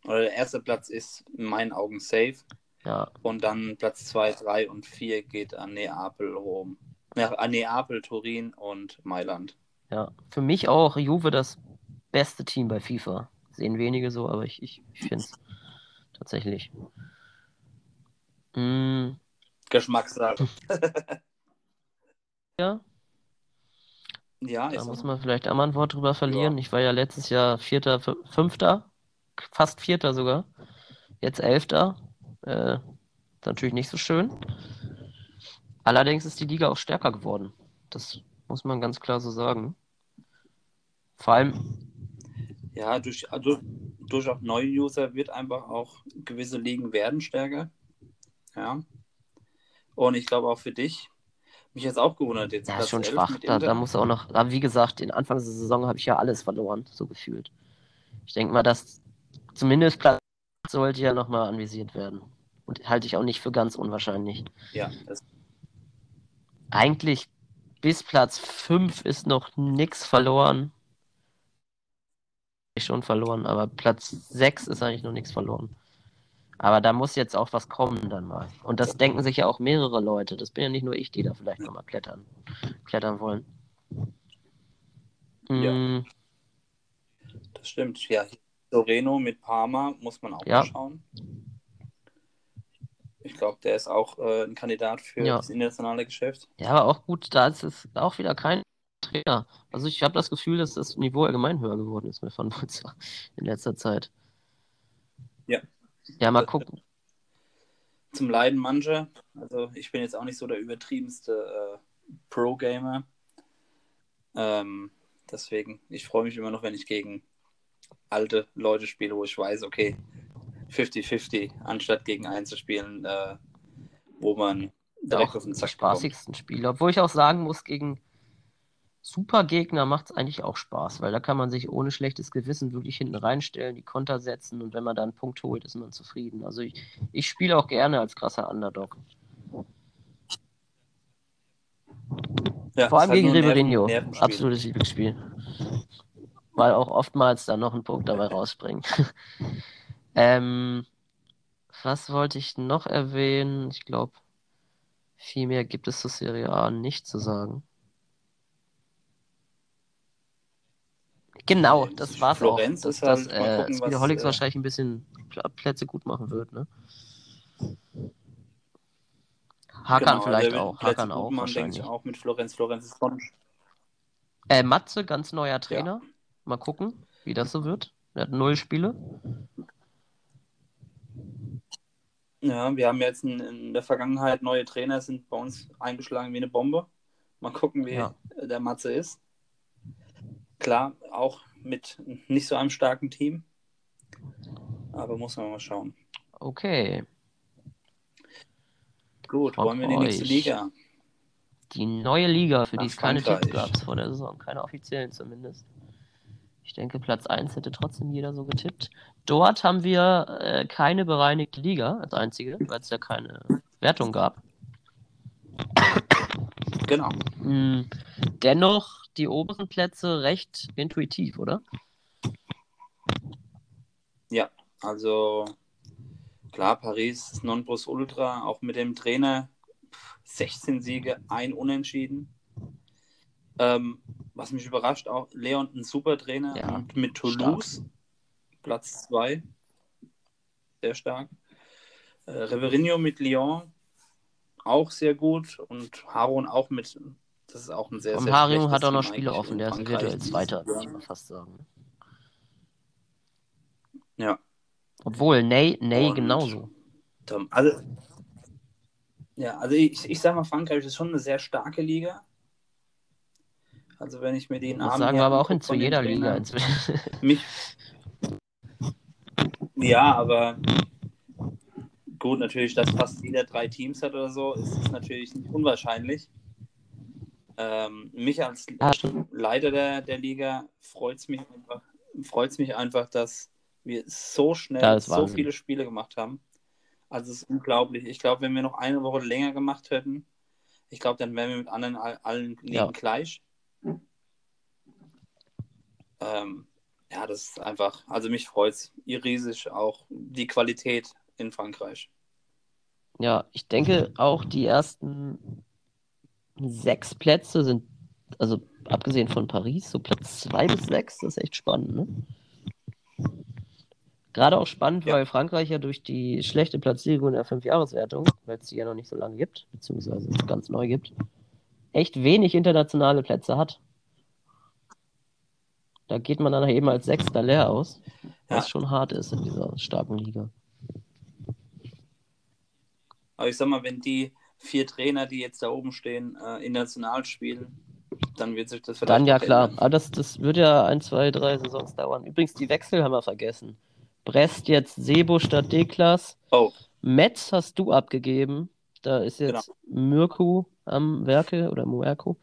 oder der erste Platz ist in meinen Augen safe. Ja, Und dann Platz 2, 3 und 4 geht an Neapel, Rom. Ja, an Neapel, Turin und Mailand. ja. Für mich auch Juve das beste Team bei FIFA. Sehen wenige so, aber ich, ich, ich finde es tatsächlich. Mm, Geschmackssache. ja, Ja, da muss man vielleicht auch mal ein Wort drüber verlieren. Ich war ja letztes Jahr Vierter, Fünfter, fast Vierter sogar. Jetzt Elfter. Äh, ist natürlich nicht so schön. Allerdings ist die Liga auch stärker geworden. Das muss man ganz klar so sagen. Vor allem, Ja, durch, also, durch auch neue User wird einfach auch gewisse Ligen werden stärker. Ja. Und ich glaube auch für dich, mich jetzt auch gewundert jetzt. ja, ist schon 11 schwach. Da, da muss auch noch, aber wie gesagt, in Anfangs der Saison habe ich ja alles verloren, so gefühlt. Ich denke mal, dass zumindest Platz sollte ja nochmal anvisiert werden. Und halte ich auch nicht für ganz unwahrscheinlich. Ja, eigentlich bis Platz 5 ist noch nichts verloren. Schon verloren, aber Platz 6 ist eigentlich noch nichts verloren. Aber da muss jetzt auch was kommen dann mal. Und das denken sich ja auch mehrere Leute. Das bin ja nicht nur ich, die da vielleicht nochmal klettern, klettern wollen. Ja. Mm, das stimmt. Ja, Soreno mit Parma muss man auch Ja. mal schauen. Ich glaube, der ist auch äh, ein Kandidat für Ja. das internationale Geschäft. Ja, aber auch gut, da ist es auch wieder kein Trainer. Also ich habe das Gefühl, dass das Niveau allgemein höher geworden ist mit Van Mulzer in letzter Zeit. Ja. Ja, mal gucken. Zum Leiden mancher. Also ich bin jetzt auch nicht so der übertriebenste äh, Pro-Gamer. Ähm, deswegen, ich freue mich immer noch, wenn ich gegen alte Leute spiele, wo ich weiß, okay, 50-50, anstatt gegen einen zu spielen, äh, wo man direkt auch auf den Zack spaßigsten Spiele. Obwohl ich auch sagen muss, gegen Supergegner macht es eigentlich auch Spaß, weil da kann man sich ohne schlechtes Gewissen wirklich hinten reinstellen, die Konter setzen und wenn man da einen Punkt holt, ist man zufrieden. Also ich, ich spiele auch gerne als krasser Underdog. Ja, Vor allem halt gegen Nerven-. Nervenspiel. Absolutes Lieblingsspiel. Weil auch oftmals dann noch ein Punkt dabei rausspringt. ähm, was wollte ich noch erwähnen? Ich glaube, viel mehr gibt es zur Serie A nicht zu sagen. Genau, Nee, das war's Florenz auch. Dass, ist halt- dass äh, gucken, was, äh, wahrscheinlich ein bisschen Pl- Plätze gut machen wird, ne? Hakan Genau, vielleicht auch. Plätze Hakan auch wahrscheinlich. ich auch mit Florenz. Florenz ist von Äh, Matze, ganz neuer Trainer. Mal gucken, wie das so wird. Er hat null Spiele. Ja, wir haben jetzt in, in der Vergangenheit neue Trainer, sind bei uns eingeschlagen wie eine Bombe. Mal gucken, wie Ja. der Matze ist. Klar, auch mit nicht so einem starken Team. Aber muss man mal schauen. Okay. Gut, Frag wollen wir in die nächste. Liga? Die neue Liga, für Nach die es keine. Tipps gab vor der Saison. Keine offiziellen zumindest. Ich denke, Platz 1 hätte trotzdem jeder so getippt. Dort haben wir äh, keine bereinigte Liga als einzige, weil es ja keine Wertung gab. Genau. Hm, dennoch die oberen Plätze recht intuitiv, oder? Ja, also klar, Paris ist Nonplusultra, auch mit dem Trainer. 16 Siege, ein Unentschieden. Ähm, was mich überrascht, auch Leon, ein super Trainer Ja, mit Toulouse, Platz 2. sehr stark. Äh, Reverinho mit Lyon auch sehr gut und Harun auch mit. Das ist auch ein sehr, Vom sehr schlechtes hat auch noch Spiele offen, der ist virtuell Zweiter, würde ich mal fast sagen. Ja. Obwohl, Ney, Ney Und- genauso. Also, ja, also ich, ich sag mal, Frankreich ist schon eine sehr starke Liga. Also wenn ich mir den Das Namen sagen wir aber auch in zu jeder Liga Trainern, inzwischen. Mich. Ja, aber gut, natürlich, dass fast jeder drei Teams hat oder so, ist, ist natürlich nicht unwahrscheinlich. Ähm, mich als. Leiter der, der Liga freut es mich, einfach- freut's mich einfach, dass wir so schnell so Wahnsinn. viele Spiele gemacht haben. Also es ist unglaublich. Ich glaube, wenn wir noch eine Woche länger gemacht hätten, ich glaube, dann wären wir mit anderen all- allen Ligen Ja. gleich. Ähm, ja, das ist einfach, also mich freut es riesig auch die Qualität in Frankreich. Ja, ich denke auch die ersten sechs Plätze sind, also abgesehen von Paris, so Platz zwei bis sechs, das ist echt spannend, ne? Gerade auch spannend, Ja. weil Frankreich ja durch die schlechte Platzierung in der Fünfjahreswertung, weil es die ja noch nicht so lange gibt, beziehungsweise ganz neu gibt, echt wenig internationale Plätze hat. Da geht man dann eben als Sechster leer aus, was Ja. schon hart ist in dieser starken Liga. Aber ich sag mal, wenn die vier Trainer, die jetzt da oben stehen, äh, international spielen, dann wird sich das vielleicht Dann ja klar. Aber das, das wird ja ein, zwei, drei Saisons dauern. Übrigens, die Wechsel haben wir vergessen. Brest jetzt Sebo statt Deklas. Oh, Metz hast du abgegeben. Da ist jetzt Mirko am Werke oder Muerko.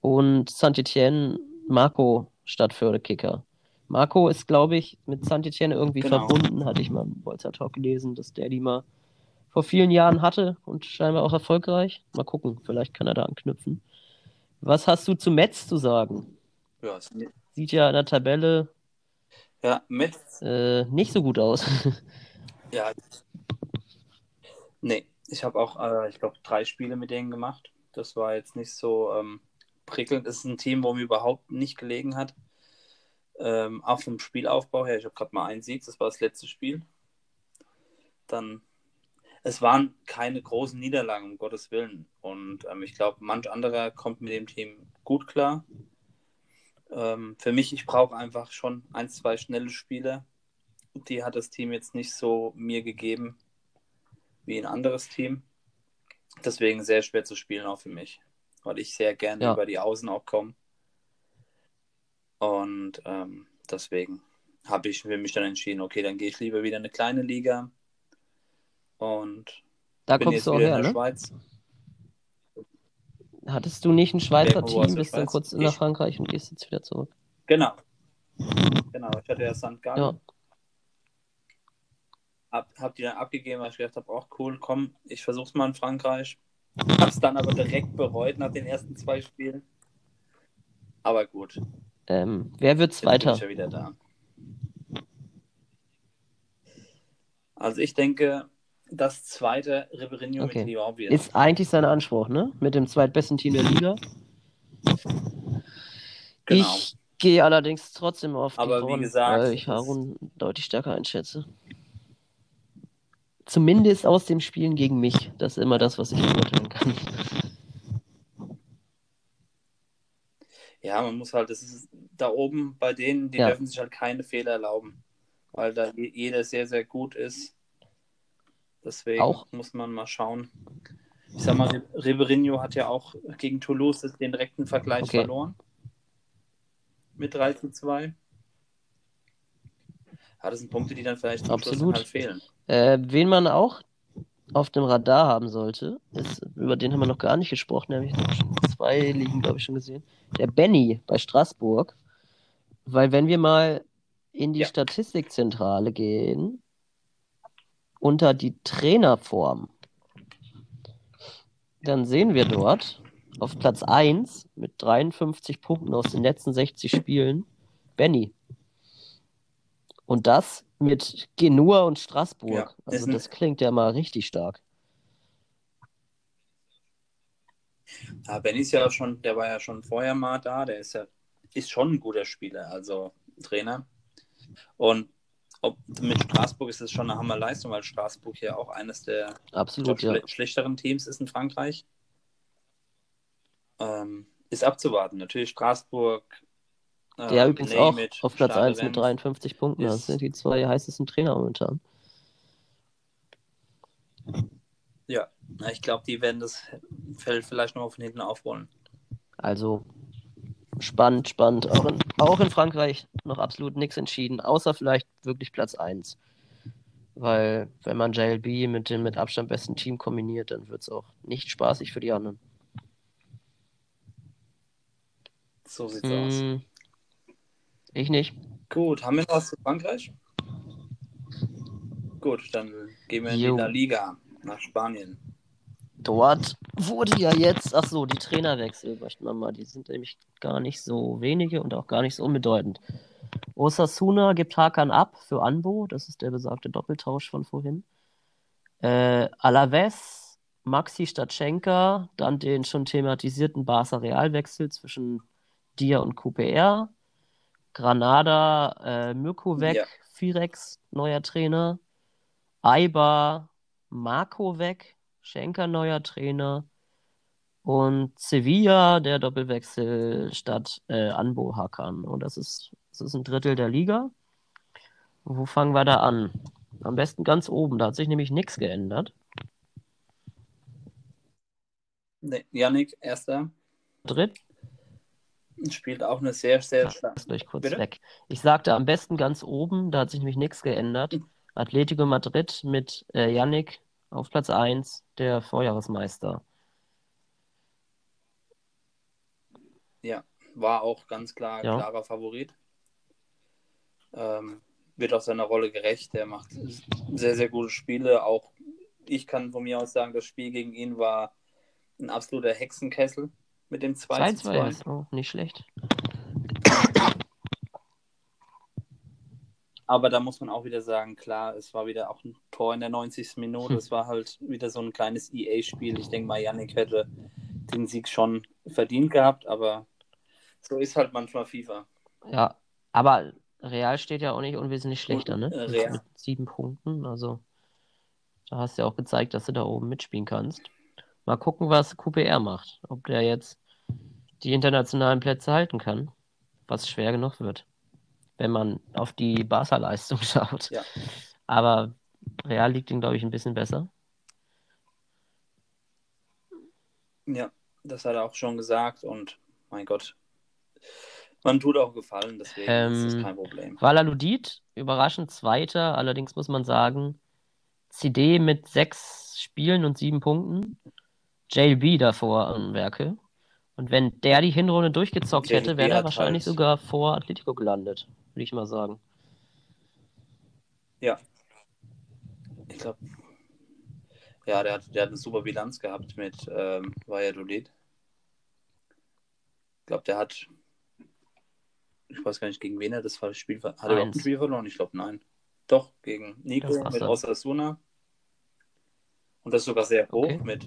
Und Saint-Etienne Marco statt Fördekicker. Marco ist, glaube ich, mit Saint-Etienne irgendwie Genau. verbunden, hatte ich mal im Bolzer Talk gelesen, dass der die mal vor vielen Jahren hatte und scheinbar auch erfolgreich. Mal gucken, vielleicht kann er da anknüpfen. Was hast du zu Metz zu sagen? ja, Sieht ja in der Tabelle ja, Metz, äh, nicht so gut aus. ja. Nee, ich habe auch, äh, ich glaube, drei Spiele mit denen gemacht. Das war jetzt nicht so ähm, prickelnd. Das ist ein Team, wo mir überhaupt nicht gelegen hat. Ähm, auch vom Spielaufbau her. Ich habe gerade mal einen Sieg, das war das letzte Spiel. Dann, es waren keine großen Niederlagen, um Gottes Willen. Und ähm, ich glaube, manch anderer kommt mit dem Team gut klar. Ähm, für mich, ich brauche einfach schon ein, zwei schnelle Spiele. Die hat das Team jetzt nicht so mir gegeben wie ein anderes Team. Deswegen sehr schwer zu spielen auch für mich, weil ich sehr gerne Ja. über die Außen auch komme. Und ähm, deswegen habe ich für mich dann entschieden, okay, dann gehe ich lieber wieder in eine kleine Liga und Da kommst du auch her, der ne? Schweiz. Hattest du nicht ein Schweizer Team, bist dann kurz nach Ich. Frankreich und gehst jetzt wieder zurück? Genau. Genau, ich hatte ja St. Gallen. Ja. Hab, hab die dann abgegeben, weil ich gedacht habe, auch cool, komm, ich versuch's mal in Frankreich. Hab's dann aber direkt bereut nach den ersten zwei Spielen. Aber gut, Ähm, wer wird Zweiter? ich ja wieder da. Also ich denke, das zweite Ribérinho Okay. mit Lyon wird. Ist eigentlich sein Anspruch, ne? Mit dem zweitbesten Team der Liga. Genau. Ich gehe allerdings trotzdem auf die Aber wie Ron, gesagt, weil ich Harun deutlich stärker einschätze. Zumindest aus dem Spielen gegen mich. Das ist immer das, was ich beurteilen kann. Ja, man muss halt, das ist da oben bei denen, die Ja. dürfen sich halt keine Fehler erlauben, weil da je- jeder sehr, sehr gut ist. Deswegen Auch- muss man mal schauen. Ich sag mal, Ribérinho hat ja auch gegen Toulouse den direkten Vergleich Okay. verloren. Mit 3 zu 2. Ja, das sind Punkte, die dann vielleicht Absolut. halt fehlen. Äh, wen man auch auf dem Radar haben sollte, ist, über den haben wir noch gar nicht gesprochen, nämlich zwei Ligen, glaube ich, schon gesehen. Der Benny bei Straßburg. Weil wenn wir mal in die Ja. Statistikzentrale gehen, unter die Trainerform, dann sehen wir dort auf Platz 1 mit 53 Punkten aus den letzten 60 Spielen Benny. Und das mit Genua und Straßburg. Ja, also das klingt ja mal richtig stark. Ja, Benny ist ja schon, der war ja schon vorher mal da, der ist ja, ist schon ein guter Spieler, also Trainer. Und ob mit Straßburg ist es schon eine Hammerleistung, weil Straßburg hier auch eines der Absolut, ja. schle schlechteren Teams ist in Frankreich. Ähm, ist abzuwarten. Natürlich Straßburg. äh, Der übrigens auch it, auf Platz Stade 1 mit Rennes. 53 Punkten. Das sind die zwei heißesten Trainer momentan. Ja, ich glaube, die werden das Feld vielleicht noch von hinten aufrollen. Also spannend, spannend. Auch in, auch in Frankreich noch absolut nichts entschieden, außer vielleicht wirklich Platz 1. Weil wenn man JLB mit dem mit Abstand besten Team kombiniert, dann wird es auch nicht spaßig für die anderen. So sieht's aus. Hm, ich nicht. Gut, haben wir noch was zu Frankreich? Gut, dann gehen wir in Jo. die La Liga nach Spanien. Dort wurde ja jetzt, ach so, die Trainerwechsel, möchten wir mal, die sind nämlich gar nicht so wenige und auch gar nicht so unbedeutend. Osasuna gibt Hakan ab für Anbo, das ist der besagte Doppeltausch von vorhin. Äh, Alaves, Maxi Statschenka, dann den schon thematisierten Barca Realwechsel zwischen Dia und QPR. Granada, äh, Mirko weg, Ja. Firex, neuer Trainer. Aiba, Marco weg, Schenker neuer Trainer. Und Sevilla, der Doppelwechsel statt äh, Anbo Hakan. Und das ist, das ist ein Drittel der Liga. Wo fangen wir da an? Am besten ganz oben, da hat sich nämlich nichts geändert. Ne, Yannick, erster, Dritt, spielt auch eine sehr, sehr ist starke. gleich kurz Bitte? weg. Ich sagte am besten ganz oben, da hat sich nämlich nichts geändert. Atletico Madrid mit äh, Yannick auf Platz 1, der Vorjahresmeister. Ja, war auch ganz klar Ja. klarer Favorit. Ähm, wird auch seiner Rolle gerecht. Der macht sehr, sehr gute Spiele. Auch ich kann von mir aus sagen, das Spiel gegen ihn war ein absoluter Hexenkessel mit dem 2 zu 2-2 2. ist auch nicht schlecht. Aber da muss man auch wieder sagen, klar, es war wieder auch ein Tor in der 90. Minute. Hm. Es war halt wieder so ein kleines EA-Spiel. Ich denke mal, Yannick hätte den Sieg schon verdient gehabt, aber so ist halt manchmal FIFA. Ja, aber Real steht ja auch nicht unwesentlich schlechter, ne? Äh, Real. mit sieben Punkten. Also, da hast du ja auch gezeigt, dass du da oben mitspielen kannst. Mal gucken, was QPR macht. Ob der jetzt die internationalen Plätze halten kann. Was schwer genug wird, wenn man auf die Barca-Leistung schaut. Ja. Aber Real liegt ihm, glaube ich, ein bisschen besser. Ja, das hat er auch schon gesagt und mein Gott, man tut auch Gefallen, deswegen ist das Ähm, kein Problem. Valaludid, überraschend Zweiter. Allerdings muss man sagen, CD mit sechs Spielen und sieben Punkten. JLB davor an Werke. Und wenn der die Hinrunde durchgezockt JLB hätte, wäre er wahrscheinlich halt- sogar vor Atletico gelandet, würde ich mal sagen. Ich glaube, ja, der hat, der hat eine super Bilanz gehabt mit ähm, Valladolid. Ich glaube, der hat, ich weiß gar nicht, gegen wen er das Spiel ver- Hat er ein. Spiel verloren? Ich glaube, nein. Doch, gegen Nico mit. Osasuna. Und das sogar sehr hoch Okay. mit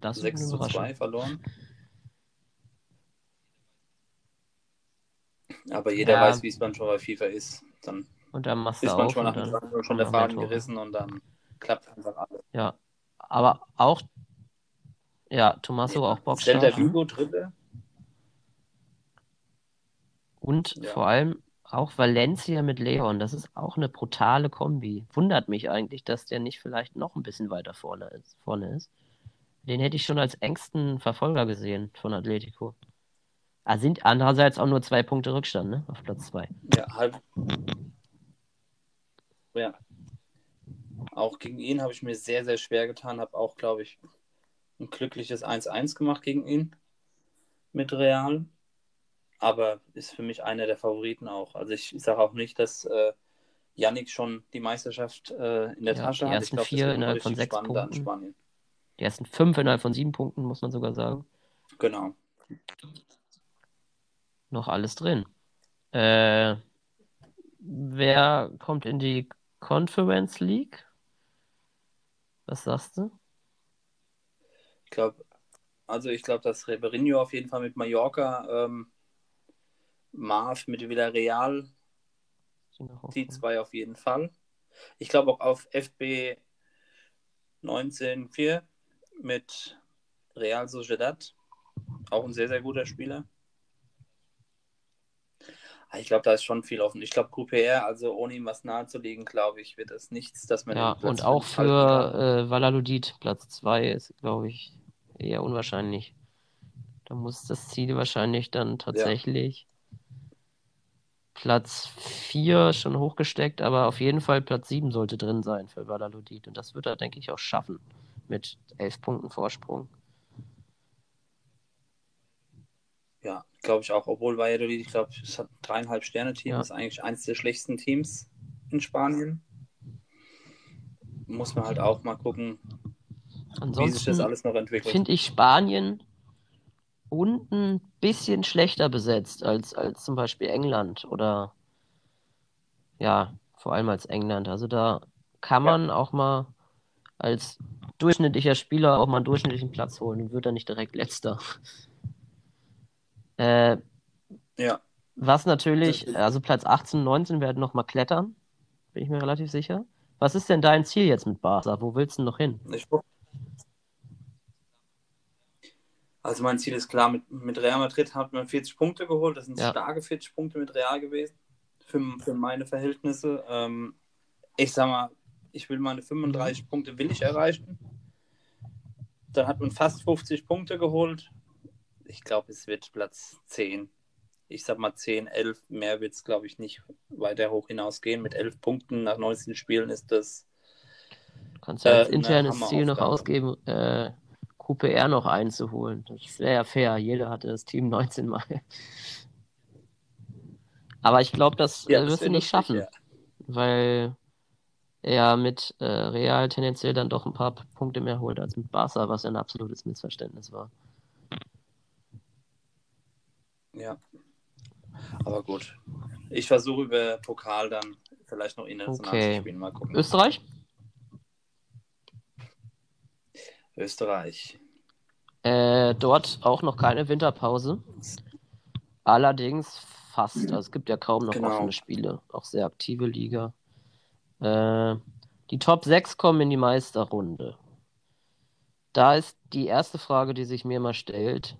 Das ist 6 eine zu 2 Überraschung. verloren. Aber jeder Ja. weiß, wie es manchmal bei FIFA ist. Dann Und dann machst ist manchmal und nach dem schon der Faden gerissen und dann klappt einfach alles. Ja, aber auch, ja, Tommaso auch Celta bockstark. ne? Vigo, dritte. Und Ja. vor allem auch Valencia mit Leon, das ist auch eine brutale Kombi. Wundert mich eigentlich, dass der nicht vielleicht noch ein bisschen weiter vorne ist. Vorne ist. Den hätte ich schon als engsten Verfolger gesehen von Atletico. Ah, sind andererseits auch nur zwei Punkte Rückstand, ne? Auf Platz zwei. Ja, halb. Ja. Auch gegen ihn habe ich mir sehr, sehr schwer getan. Habe auch, glaube ich, ein glückliches 1-1 gemacht gegen ihn mit Real. Aber ist für mich einer der Favoriten auch. Also ich sage auch nicht, dass äh, Yannick schon die Meisterschaft äh, in der Ja, Tasche die hat. Ich ersten glaube, vier innerhalb von sechs Punkten. Spanien. Die ersten fünf innerhalb von sieben Punkten, muss man sogar sagen. Genau. Noch alles drin. Äh, wer kommt in die Conference League? Was sagst du? Ich glaube, also ich glaube, dass Ribeirinho auf jeden Fall mit Mallorca, ähm, Marv mit Villarreal Die zwei auf jeden Fall. Ich glaube auch auf FB 19-4 mit Real Sociedad. Auch ein sehr, sehr guter Spieler. Ich glaube, da ist schon viel offen. Ich glaube, QPR, also ohne ihm was nahezulegen, glaube ich, wird es nichts, dass man. Ja, und auch für äh, Valaludit Platz 2 ist, glaube ich, eher unwahrscheinlich. Da muss das Ziel wahrscheinlich dann tatsächlich ja. Platz 4 schon hochgesteckt, aber auf jeden Fall Platz 7 sollte drin sein für Valaludit. Und das wird er, denke ich, auch schaffen mit 11 Punkten Vorsprung. Ja, glaube ich auch. Obwohl Valladolid, ich glaube, es hat dreieinhalb Sterne-Team, Ja. ist eigentlich eines der schlechtesten Teams in Spanien. Muss man halt auch mal gucken, wie sich das Ansonsten alles noch entwickelt. finde ich Spanien unten ein bisschen schlechter besetzt als, als zum Beispiel England oder ja, vor allem als England. Also da kann Ja. man auch mal als durchschnittlicher Spieler auch mal einen durchschnittlichen Platz holen und wird dann nicht direkt letzter. Äh, Ja, was natürlich, Das ist- also Platz 18, 19 werden noch mal klettern, bin ich mir relativ sicher. Was ist denn dein Ziel jetzt mit Barca? Wo willst du noch hin? Also mein Ziel ist klar, mit, mit Real Madrid hat man 40 Punkte geholt. Das sind Ja. starke 40 Punkte mit Real gewesen. Für, für meine Verhältnisse. Ähm, ich sag mal, ich will meine 35 Punkte will ich erreichen. Dann hat man fast 50 Punkte geholt. Ich glaube, es wird Platz 10. Ich sag mal 10, 11. Mehr wird es, glaube ich, nicht weiter hoch hinausgehen. Mit 11 Punkten nach 19 Spielen ist das Du kannst Äh, als eine internes Ziel noch ausgeben, äh, QPR noch einzuholen. Das wäre ja fair. Jeder hatte das Team 19 Mal. Aber ich glaube, das Ja, äh, wirst du nicht schaffen, ja. weil er mit äh, Real tendenziell dann doch ein paar Punkte mehr holt als mit Barca, was ja ein absolutes Missverständnis war. Ja. Aber gut. Ich versuche über Pokal dann vielleicht noch international Okay. zu spielen. Mal gucken. Österreich? Österreich. Äh, dort auch noch keine Winterpause. Allerdings fast. Also es gibt ja kaum noch Genau. offene Spiele. Auch sehr aktive Liga. Äh, die Top 6 kommen in die Meisterrunde. Da ist die erste Frage, die sich mir mal stellt,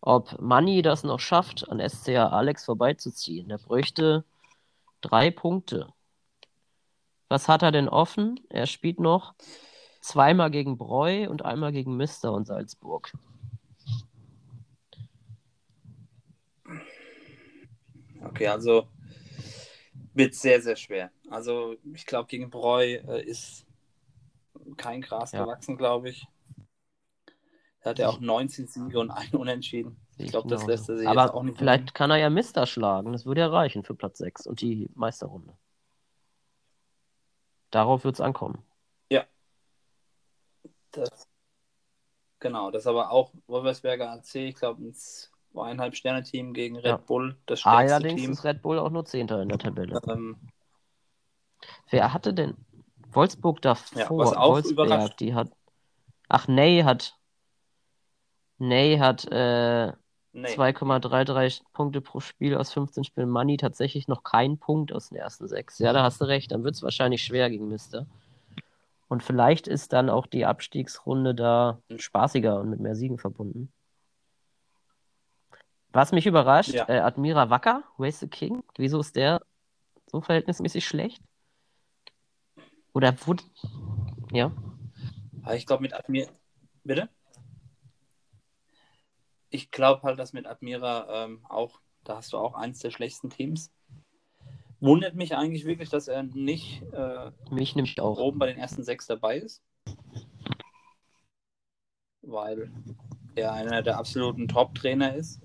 ob Manni das noch schafft, an SCA Alex vorbeizuziehen. Der bräuchte drei Punkte. Was hat er denn offen? Er spielt noch zweimal gegen Breu und einmal gegen Mister und Salzburg. Okay, also wird sehr, sehr schwer. Also ich glaube, gegen Breu äh, ist kein Gras Ja. gewachsen, glaube ich. Er hat ja auch 19 Siege und einen Unentschieden. Ich glaube, das lässt er sich Aber auch nicht vielleicht kann er ja Mister schlagen. Das würde ja reichen für Platz 6 und die Meisterrunde. Darauf wird es ankommen. Das, genau, das aber auch Wolversberger AC, ich glaube, ein zweieinhalb Sterne-Team gegen Red Ja. Bull, das stärkste Allerdings Team. ist Red Bull auch nur Zehnter in der Tabelle. Ähm, Wer hatte denn Wolfsburg davor? Ja, was auch Wolfsberg, überrascht. die hat. Ach, Ney hat. Ney hat äh, nee. 2,33 Punkte pro Spiel aus 15 Spielen. Money tatsächlich noch kein Punkt aus den ersten sechs. Ja, da hast du recht. Dann wird es wahrscheinlich schwer gegen Mister. Und vielleicht ist dann auch die Abstiegsrunde da spaßiger und mit mehr Siegen verbunden. Was mich überrascht, Ja. äh, Admira Wacker, Race the King, wieso ist der so verhältnismäßig schlecht? Oder wurde. Ja. Aber ich glaube, mit Admira. Bitte? Ich glaube halt, dass mit Admira ähm, auch, da hast du auch eins der schlechtesten Teams. Wundert mich eigentlich wirklich, dass er nicht äh, Mich nämlich auch. oben bei den ersten sechs dabei ist. Weil er einer der absoluten Top-Trainer ist.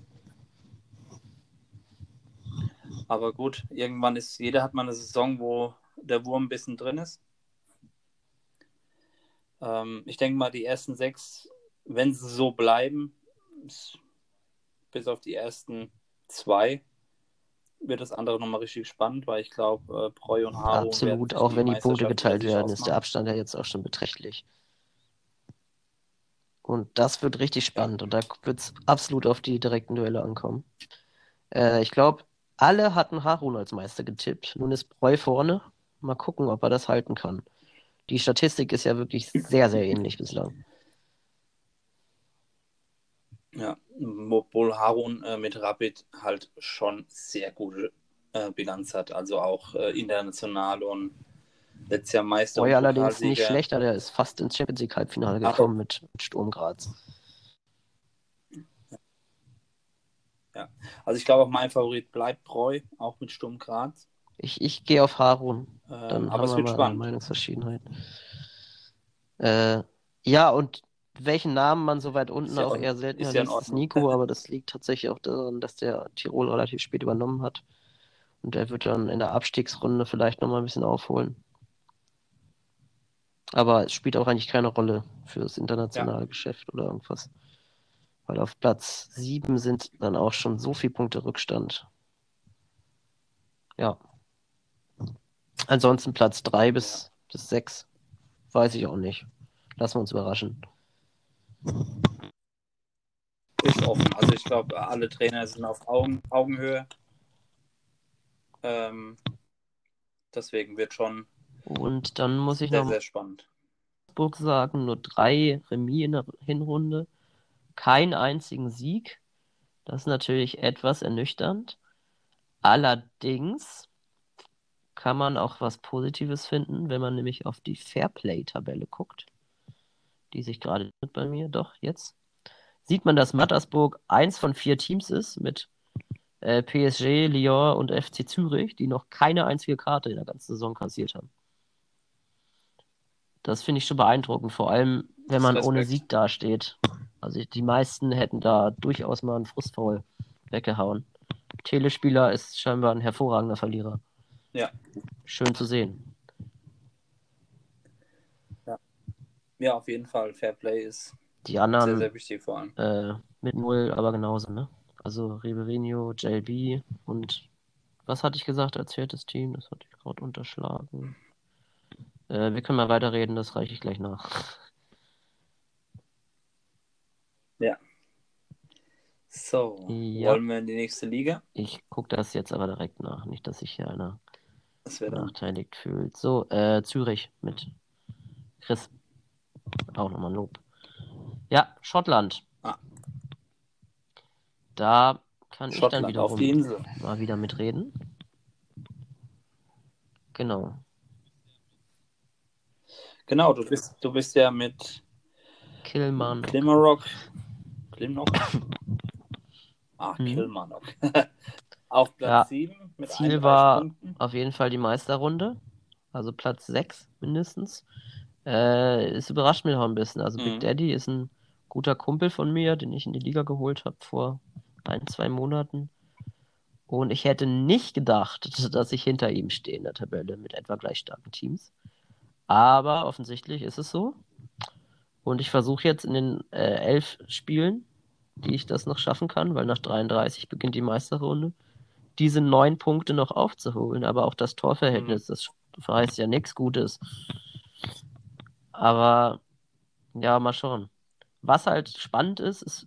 Aber gut, irgendwann ist, jeder hat mal eine Saison, wo der Wurm ein bisschen drin ist. Ähm, ich denke mal, die ersten sechs, wenn sie so bleiben, bis auf die ersten zwei, wird das andere nochmal richtig spannend, weil ich glaube, äh, Preu und Haro Absolut, auch wenn die Punkte geteilt werden, ist der. Abstand ja jetzt auch schon beträchtlich. Und das wird richtig spannend und da wird es absolut auf die direkten Duelle ankommen. Äh, ich glaube, alle hatten Harun als Meister getippt. Nun ist Breu vorne. Mal gucken, ob er das halten kann. Die Statistik ist ja wirklich sehr, sehr ähnlich bislang. Ja, obwohl Harun äh, mit Rapid halt schon sehr gute äh, Bilanz hat. Also auch äh, international und letztes Jahr Meister. Breu allerdings nicht schlechter. Der ist fast ins Champions League Halbfinale gekommen mit, mit Sturm Graz. Ja, also ich glaube auch mein Favorit bleibt Breu, auch mit Sturm Graz. Ich, ich gehe auf Harun. Ähm, Dann aber haben es wir wird mal spannend. Meinungsverschiedenheit. Äh, ja, und welchen Namen man so weit unten Ist ja auch in- eher seltener ist ja ist. Nico, aber das liegt tatsächlich auch daran, dass der Tirol relativ spät übernommen hat. Und der wird dann in der Abstiegsrunde vielleicht nochmal ein bisschen aufholen. Aber es spielt auch eigentlich keine Rolle für das internationale Geschäft oder irgendwas. Weil auf Platz 7 sind dann auch schon so viele Punkte Rückstand. Ja. Ansonsten Platz 3 bis, bis 6. Weiß ich auch nicht. Lassen wir uns überraschen. Ist offen. Also ich glaube, alle Trainer sind auf Augen, Augenhöhe. Ähm, deswegen wird schon Und dann muss ich sehr, noch sehr spannend. Augsburg sagen, nur drei Remis in der Hinrunde, keinen einzigen Sieg. Das ist natürlich etwas ernüchternd. Allerdings kann man auch was Positives finden, wenn man nämlich auf die Fairplay-Tabelle guckt, die sich gerade bei mir, doch jetzt, sieht man, dass Mattersburg eins von vier Teams ist mit äh, PSG, Lyon und FC Zürich, die noch keine einzige Karte in der ganzen Saison kassiert haben. Das finde ich schon beeindruckend, vor allem wenn man Respekt. ohne Sieg dasteht. Also die meisten hätten da durchaus mal einen Frustfaul weggehauen. Telespieler ist scheinbar ein hervorragender Verlierer. Ja. Schön zu sehen. Ja, auf jeden Fall. Fairplay ist Die sehr, anderen sehr wichtig vor allem. äh, mit Null aber genauso, ne? Also Ribeirinho, JLB und was hatte ich gesagt als viertes Team? Das hatte ich gerade unterschlagen. Äh, wir können mal weiterreden, das reiche ich gleich nach. So, Ja. wollen wir in die nächste Liga? Ich gucke das jetzt aber direkt nach, nicht, dass sich hier einer benachteiligt fühlt. So, äh, Zürich mit Chris. Auch nochmal ein Lob. Ja, Schottland. Ah. Da kann ich dann Schottland auf die Insel. mal wieder mitreden. Genau. Genau, du bist, du bist ja mit Killman. Kilmarnock. Kilmarnock? Ah, Mhm. Kilmarnock. auf Ja, Platz 7 mit Ziel 31 war-. Auf jeden Fall die Meisterrunde. Also Platz 6 mindestens. Äh, es überrascht mich auch ein bisschen. Also Big Mhm. Daddy ist ein guter Kumpel von mir, den ich in die Liga geholt habe vor ein, zwei Monaten. Und ich hätte nicht gedacht, dass ich hinter ihm stehe in der Tabelle mit etwa gleich starken Teams. Aber offensichtlich ist es so. Und ich versuche jetzt in den äh, elf Spielen, die ich das noch schaffen kann, weil nach 33 beginnt die Meisterrunde, diese neun Punkte noch aufzuholen. Aber auch das Torverhältnis, das verheißt ja nichts Gutes. Aber ja, mal schauen. Was halt spannend ist, ist,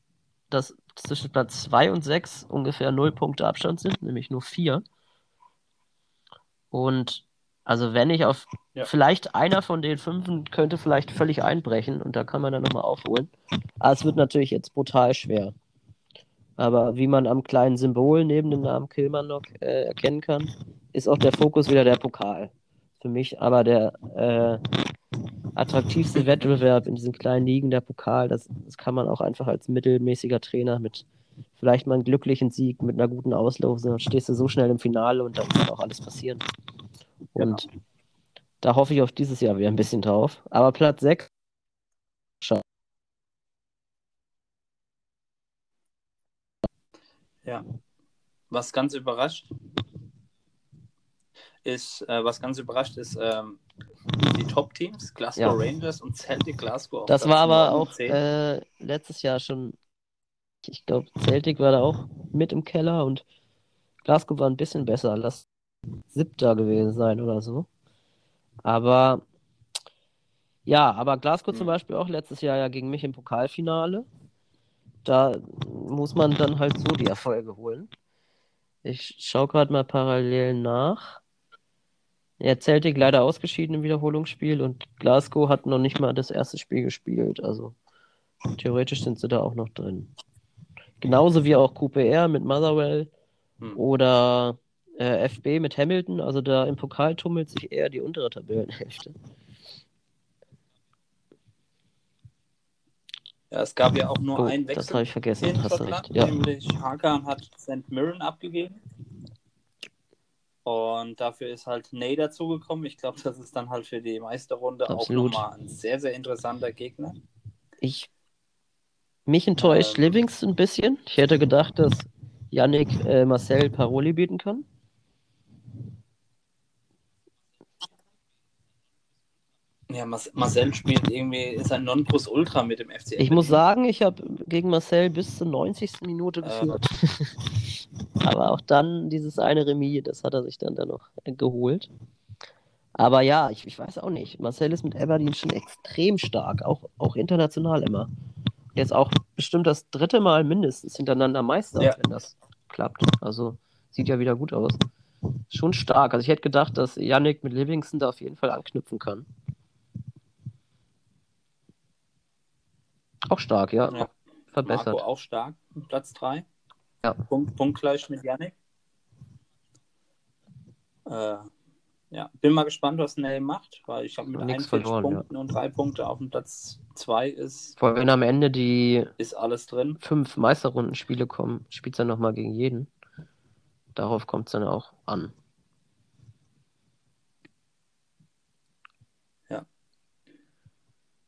dass zwischen Platz 2 und 6 ungefähr 0 Punkte Abstand sind, nämlich nur 4. Und also wenn ich auf Ja. vielleicht einer von den fünfen könnte vielleicht völlig einbrechen und da kann man dann nochmal aufholen. Aber es wird natürlich jetzt brutal schwer. Aber wie man am kleinen Symbol neben dem Namen Kilmarnock äh, erkennen kann, ist auch der Fokus wieder der Pokal. Für mich aber der äh, attraktivste Wettbewerb in diesen kleinen Ligen, der Pokal. Das, das kann man auch einfach als mittelmäßiger Trainer mit vielleicht mal einem glücklichen Sieg, mit einer guten Auslosung, dann stehst du so schnell im Finale und dann kann auch alles passieren. Und da hoffe ich auf dieses Jahr wieder ein bisschen drauf. Aber Platz 6, Ja. Was ganz überrascht ist, äh, was ganz überrascht ist, ähm, die Top-Teams, Glasgow Ja. Rangers und Celtic Glasgow. das Platz war aber 9 und auch 10. äh, letztes Jahr schon, ich glaube, Celtic war da auch mit im Keller und Glasgow war ein bisschen besser. Lass siebter gewesen sein oder so. Aber ja, aber Glasgow zum Mhm. Beispiel auch letztes Jahr ja gegen mich im Pokalfinale. Da muss man dann halt so die Erfolge holen. Ich schaue gerade mal parallel nach. Ja, Celtic leider ausgeschieden im Wiederholungsspiel und Glasgow hat noch nicht mal das erste Spiel gespielt. Also theoretisch sind sie da auch noch drin. Genauso wie auch QPR mit Motherwell hm. oder äh, FB mit Hamilton. Also da im Pokal tummelt sich eher die untere Tabellenhälfte. Ja, es gab ja auch nur oh, einen Wechsel. Das habe ich vergessen. Hast recht. Ja. Nämlich Hakan hat St. Mirren abgegeben. Und dafür ist halt Ney dazugekommen. Ich glaube, das ist dann halt für die Meisterrunde Absolut. auch nochmal ein sehr, sehr interessanter Gegner. Ich mich enttäuscht ähm, Livingston ein bisschen. Ich hätte gedacht, dass Yannick äh, Marcel Paroli bieten kann. Ja, Marcel spielt irgendwie, ist ein Nonplusultra mit dem FC. Ich muss sagen, ich habe gegen Marcel bis zur 90. Minute geführt. Äh. Aber auch dann dieses eine Remis, das hat er sich dann, dann noch geholt. Aber ja, ich, ich weiß auch nicht. Marcel ist mit Aberdeen schon extrem stark, auch, auch international immer. Jetzt auch bestimmt das dritte Mal mindestens hintereinander Meister, ja. wenn das klappt. Also sieht ja wieder gut aus. Schon stark. Also ich hätte gedacht, dass Yannick mit Livingston da auf jeden Fall anknüpfen kann. Auch stark, ja. ja. Verbessert. Marco auch stark, Platz 3. Ja. Punkt, punktgleich mit Yannick. Äh, ja, bin mal gespannt, was Nell macht, weil ich habe mit 41 verloren, Punkten ja. und drei Punkte auf dem Platz 2 ist. Vor wenn am Ende die ist alles drin. fünf Meisterrundenspiele kommen, spielt es dann nochmal gegen jeden. Darauf kommt es dann auch an. Ja.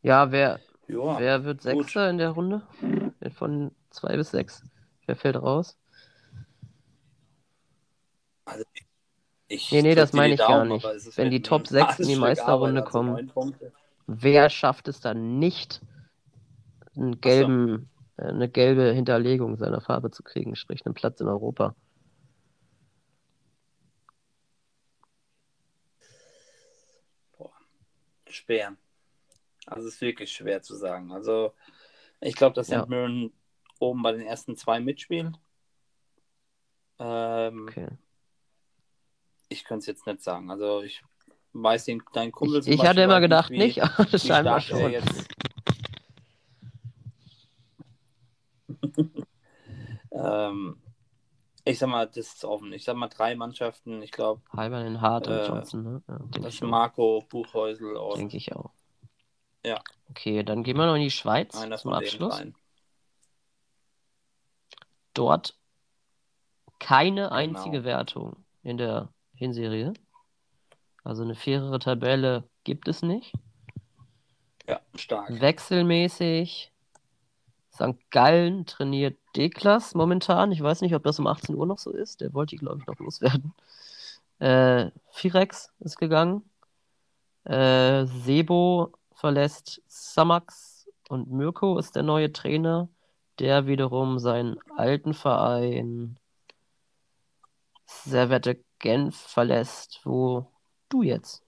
Ja, wer, Joa, Wer wird gut. Sechster in der Runde? Von zwei bis sechs. Wer fällt raus? Also ich nee, nee, das meine ich gar nicht. Wenn die Top 6 in die Meisterrunde kommen, wer schafft es dann nicht, einen gelben, so. Äh, eine gelbe Hinterlegung seiner Farbe zu kriegen, sprich einen Platz in Europa? Boah, schwer. Also es ist wirklich schwer zu sagen. Also ich glaube, dass ja. St. Mirren oben bei den ersten zwei mitspielt. Ähm, okay. Ich könnte es jetzt nicht sagen. Also ich weiß den dein Kumpel. Ich, ich hatte immer gedacht nicht, aber das scheinbar schon. ähm, ich sag mal, das ist offen. Ich sag mal drei Mannschaften. Ich glaube. Halber in Hart und äh, Johnson, ne? Ja, das ist Marco Buchhäusel aus. Denke ich auch. Ja. Okay, dann gehen wir noch in die Schweiz Einer zum Abschluss. Rein. Dort keine genau. einzige Wertung in der Hinserie. Also eine fairere Tabelle gibt es nicht. Ja, stark. Wechselmäßig. St. Gallen trainiert D-Klass momentan. Ich weiß nicht, ob das um 18 Uhr noch so ist. Der wollte, glaube ich, noch loswerden. Äh, Firex ist gegangen. Äh, Sebo verlässt Samax und Mirko ist der neue Trainer, der wiederum seinen alten Verein Servette Genf verlässt, wo du jetzt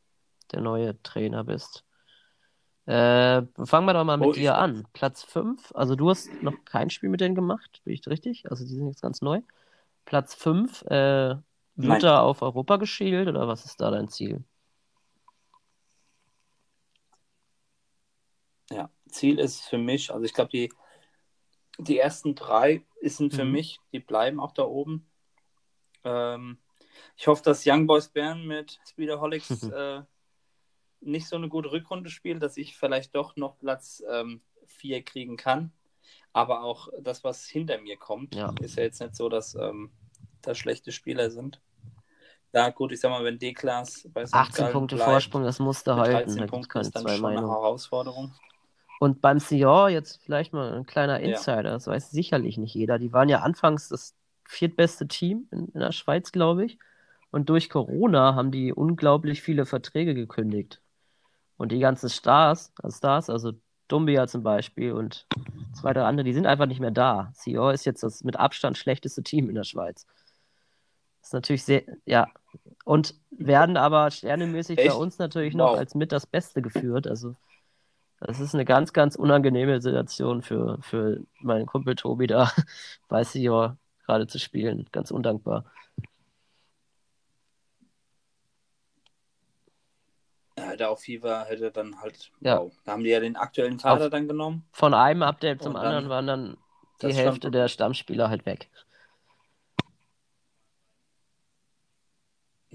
der neue Trainer bist. Äh, fangen wir doch mal mit oh, dir an. Platz 5, also du hast noch kein Spiel mit denen gemacht, bin ich richtig? Also die sind jetzt ganz neu. Platz 5, äh, wird da auf Europa geschielt oder was ist da dein Ziel? Ja, Ziel ist für mich, also ich glaube, die, die ersten drei sind für mhm. mich, die bleiben auch da oben. Ähm, ich hoffe, dass Young Boys Bern mit Speederholics äh, nicht so eine gute Rückrunde spielt, dass ich vielleicht doch noch Platz 4 ähm, kriegen kann. Aber auch das, was hinter mir kommt, ja. ist ja jetzt nicht so, dass ähm, da schlechte Spieler sind. Ja, gut, ich sag mal, wenn D-Class bei St. 18 Gallen Punkte bleibt, Vorsprung, das musste halten. 13 Punkte ist dann schon eine Herausforderung. Und beim Sion, jetzt vielleicht mal ein kleiner Insider, ja. das weiß sicherlich nicht jeder. Die waren ja anfangs das viertbeste Team in, in der Schweiz, glaube ich. Und durch Corona haben die unglaublich viele Verträge gekündigt. Und die ganzen Stars, also Stars, also Dumbia zum Beispiel und zwei, drei andere, die sind einfach nicht mehr da. Sion ist jetzt das mit Abstand schlechteste Team in der Schweiz. Das ist natürlich sehr, ja. Und werden aber sternemäßig Echt? bei uns natürlich wow. noch als mit das Beste geführt. Also das ist eine ganz, ganz unangenehme Situation für, für meinen Kumpel Tobi da weiß ich ja, gerade zu spielen. Ganz undankbar. Ja, da auf FIFA hätte dann halt. Ja. Wow. Da haben die ja den aktuellen Kader dann genommen. Von einem Update zum dann, anderen waren dann die Hälfte der Stammspieler halt weg.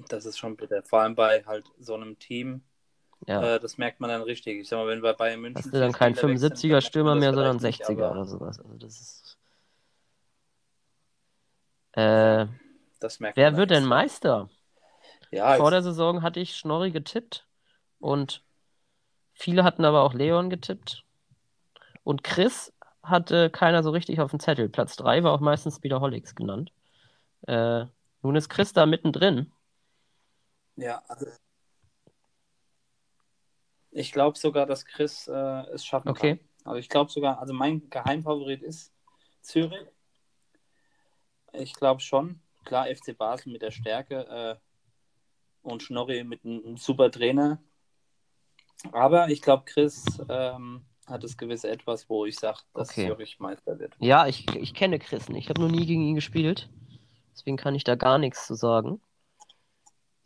Das ist schon bitter. Vor allem bei halt so einem Team, ja. Äh, das merkt man dann richtig. Ich sag mal, wenn wir bei München. Hast du dann keinen vier Spieler wechseln, 75er dann Stürmer mehr, sondern vielleicht 60er nicht, oder sowas. Also das ist. Äh, Das merkt wer wird dann denn. Meister? Ja, Vor der Saison hatte ich Schnorri getippt und viele hatten aber auch Leon getippt. Und Chris hatte keiner so richtig auf dem Zettel. Platz 3 war auch meistens Speederholics genannt. Äh, nun ist Chris da mittendrin. Ja, also ich glaube sogar, dass Chris äh, es schaffen Okay. kann. Also ich glaube sogar, also mein Geheimfavorit ist Zürich. Ich glaube schon. Klar, FC Basel mit der Stärke äh, und Schnorri mit einem, super Trainer. Aber ich glaube, Chris ähm, hat das gewisse Etwas, wo ich sage, dass Okay. Zürich Meister wird. Ja, ich, ich kenne Chris nicht. Ich habe noch nie gegen ihn gespielt. Deswegen kann ich da gar nichts zu sagen.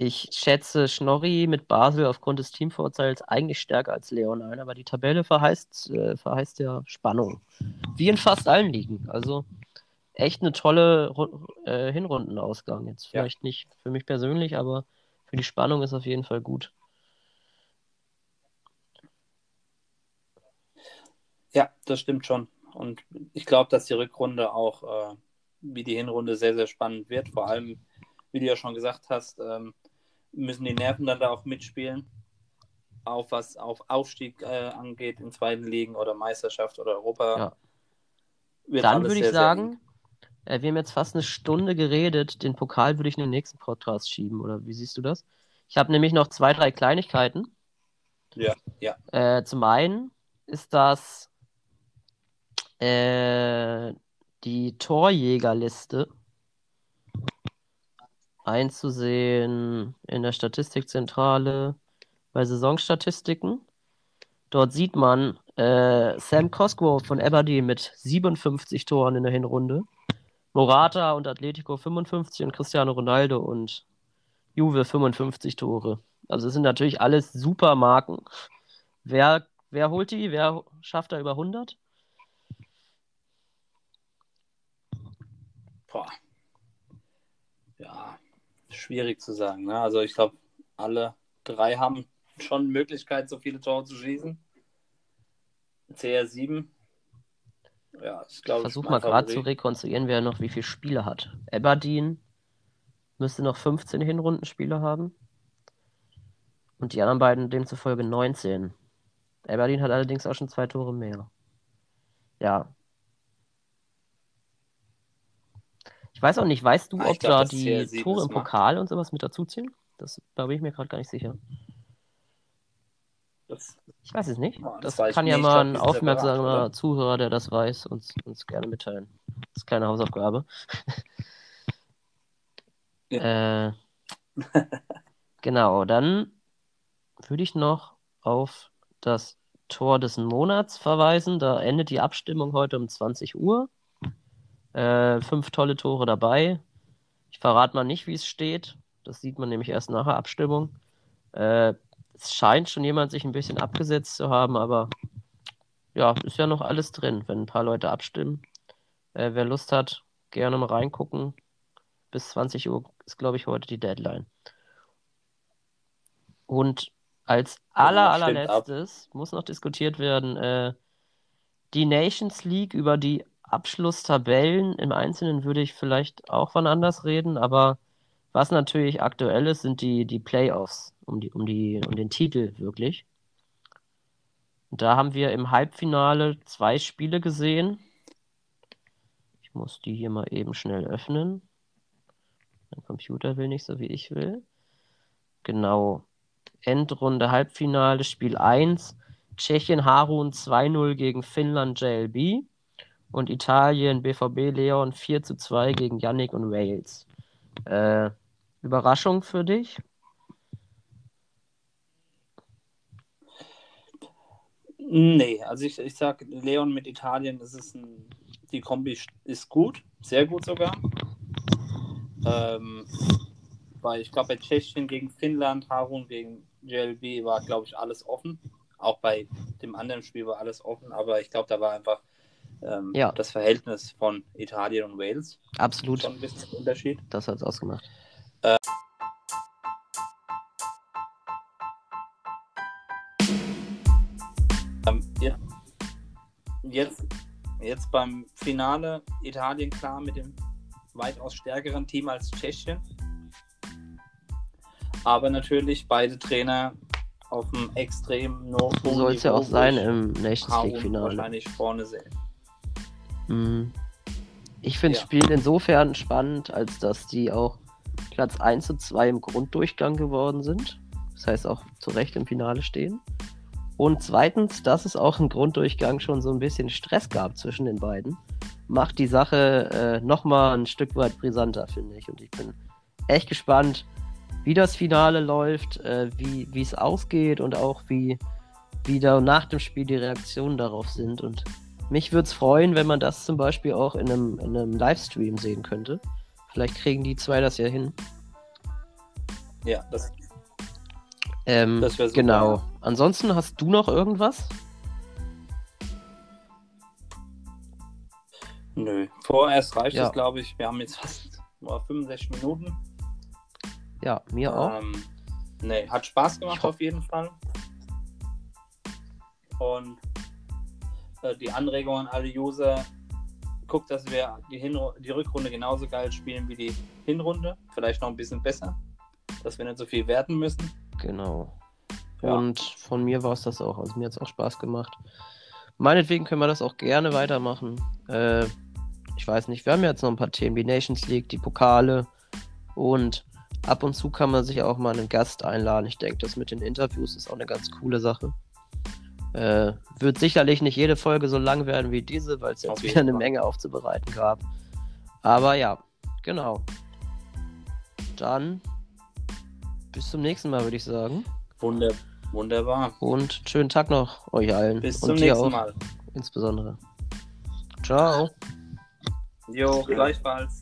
Ich schätze Schnorri mit Basel aufgrund des Teamvorteils eigentlich stärker als Leon ein, aber die Tabelle verheißt, äh, verheißt ja Spannung. Wie in fast allen Ligen. Also echt eine tolle äh, Hinrundenausgang. Jetzt Ja. vielleicht nicht für mich persönlich, aber für die Spannung ist auf jeden Fall gut. Ja, das stimmt schon. Und ich glaube, dass die Rückrunde auch äh, wie die Hinrunde sehr, sehr spannend wird. Vor allem, wie du ja schon gesagt hast, ähm, müssen die Nerven dann da auch mitspielen. Auch was auf Aufstieg äh, angeht in zweiten Ligen oder Meisterschaft oder Europa. Ja. Dann würde ich sehr, sehr sagen, äh, wir haben jetzt fast eine Stunde geredet. Den Pokal würde ich in den nächsten Podcast schieben, oder wie siehst du das? Ich habe nämlich noch zwei, drei Kleinigkeiten. Ja, ja. Äh, zum einen ist das äh, die Torjägerliste einzusehen in der Statistikzentrale bei Saisonstatistiken. Dort sieht man äh, Sam Cosgrove von Aberdeen mit 57 Toren in der Hinrunde. Morata und Atletico 55 und Cristiano Ronaldo und Juve 55 Tore. Also es sind natürlich alles super Marken. Wer, wer holt die? Wer schafft da über 100? Boah. Ja, schwierig zu sagen. Ne? Also ich glaube, alle drei haben schon Möglichkeit, so viele Tore zu schießen. CR7. Ja, ich glaube, versuche mal gerade zu rekonstruieren, wer noch wie viele Spiele hat. Aberdeen müsste noch 15 Hinrundenspiele haben. Und die anderen beiden demzufolge 19. Aberdeen hat allerdings auch schon zwei Tore mehr. Ja. Ich weiß auch nicht, weißt du, Ah, ob glaub, da die CR7 Tore im. Pokal und sowas mit dazuzählen? Das, da bin ich mir gerade gar nicht sicher. Das, Ich weiß es nicht. Boah, Das das kann ja nicht. Ich mal ein aufmerksamer? Zuhörer, der das weiß, uns, uns gerne mitteilen. Das ist keine Hausaufgabe. äh, genau, dann würde ich noch auf das Tor des Monats verweisen. Da endet die Abstimmung heute um 20 Uhr. Äh, fünf tolle Tore dabei. Ich verrate mal nicht, wie es steht. Das sieht man nämlich erst nach der Abstimmung. Äh, es scheint schon jemand sich ein bisschen abgesetzt zu haben, aber ja, ist ja noch alles drin, wenn ein paar Leute abstimmen. Äh, wer Lust hat, gerne mal reingucken. Bis 20 Uhr ist, glaube ich, heute die Deadline. Und als aller, allerletztes muss noch diskutiert werden, äh, die Nations League über die Abschlusstabellen. Im Einzelnen würde ich vielleicht auch wann anders reden, aber was natürlich aktuell ist, sind die, die Playoffs um, die, um, die, um den Titel wirklich. Und da haben wir im Halbfinale zwei Spiele gesehen. Ich muss die hier mal eben schnell öffnen. Mein Computer will nicht so, wie ich will. Genau. Endrunde Halbfinale, Spiel 1. Tschechien Harun 2-0 gegen Finnland JLB. Und Italien BVB Leon 4 zu 2 gegen Yannick und Wales. Äh, Überraschung für dich? Nee, also ich, ich sag, Leon mit Italien, das ist ein, die Kombi ist gut, sehr gut sogar. Ähm, weil ich glaube, bei Tschechien gegen Finnland, Harun gegen JLB war, glaube ich, alles offen. Auch bei dem anderen Spiel war alles offen, aber ich glaube, da war einfach ähm, Ja. das Verhältnis von Italien und Wales Absolut. schon ein bisschen Unterschied. Das hat es ausgemacht. Ähm, ja. Jetzt, jetzt beim Finale Italien klar mit dem weitaus stärkeren Team als Tschechien. Aber natürlich beide Trainer auf einem extrem no So soll es ja auch sein im Nations League-Finale. wahrscheinlich vorne sehen. Mhm. Ich finde das Ja. Spiel insofern spannend, als dass die auch Platz 1 und 2 im Grunddurchgang geworden sind. Das heißt auch zu Recht im Finale stehen. Und zweitens, dass es auch im Grunddurchgang schon so ein bisschen Stress gab zwischen den beiden, macht die Sache äh, nochmal ein Stück weit brisanter, finde ich. Und ich bin echt gespannt, wie das Finale läuft, äh, wie wie es ausgeht und auch wie, wie da nach dem Spiel die Reaktionen darauf sind. Und mich würde es freuen, wenn man das zum Beispiel auch in einem, in einem Livestream sehen könnte. Vielleicht kriegen die zwei das ja hin. Ja, das Ähm, Das wär super, genau. ja. Ansonsten hast du noch irgendwas? Nö. Vorerst reicht Ja. es, glaube ich. Wir haben jetzt fast nur 65 Minuten. Ja, mir auch. Ähm, nee, hat Spaß gemacht auf jeden Fall. Und äh, die Anregung an alle User, guckt, dass wir die, Hinru die Rückrunde genauso geil spielen wie die Hinrunde. Vielleicht noch ein bisschen besser. Dass wir nicht so viel werten müssen. Genau. Ja. Und von mir war es das auch. Also mir hat es auch Spaß gemacht. Meinetwegen können wir das auch gerne weitermachen. Äh, ich weiß nicht, wir haben ja jetzt noch ein paar Themen, die Nations League, die Pokale und ab und zu kann man sich auch mal einen Gast einladen. Ich denke, das mit den Interviews ist auch eine ganz coole Sache. Äh, wird sicherlich nicht jede Folge so lang werden wie diese, weil es jetzt wieder eine. Menge aufzubereiten gab. Aber ja, genau. Dann bis zum nächsten Mal, würde ich sagen. Wunder wunderbar. Und schönen Tag noch euch allen. Bis zum nächsten auch Mal. insbesondere. Ciao. Jo, gleichfalls.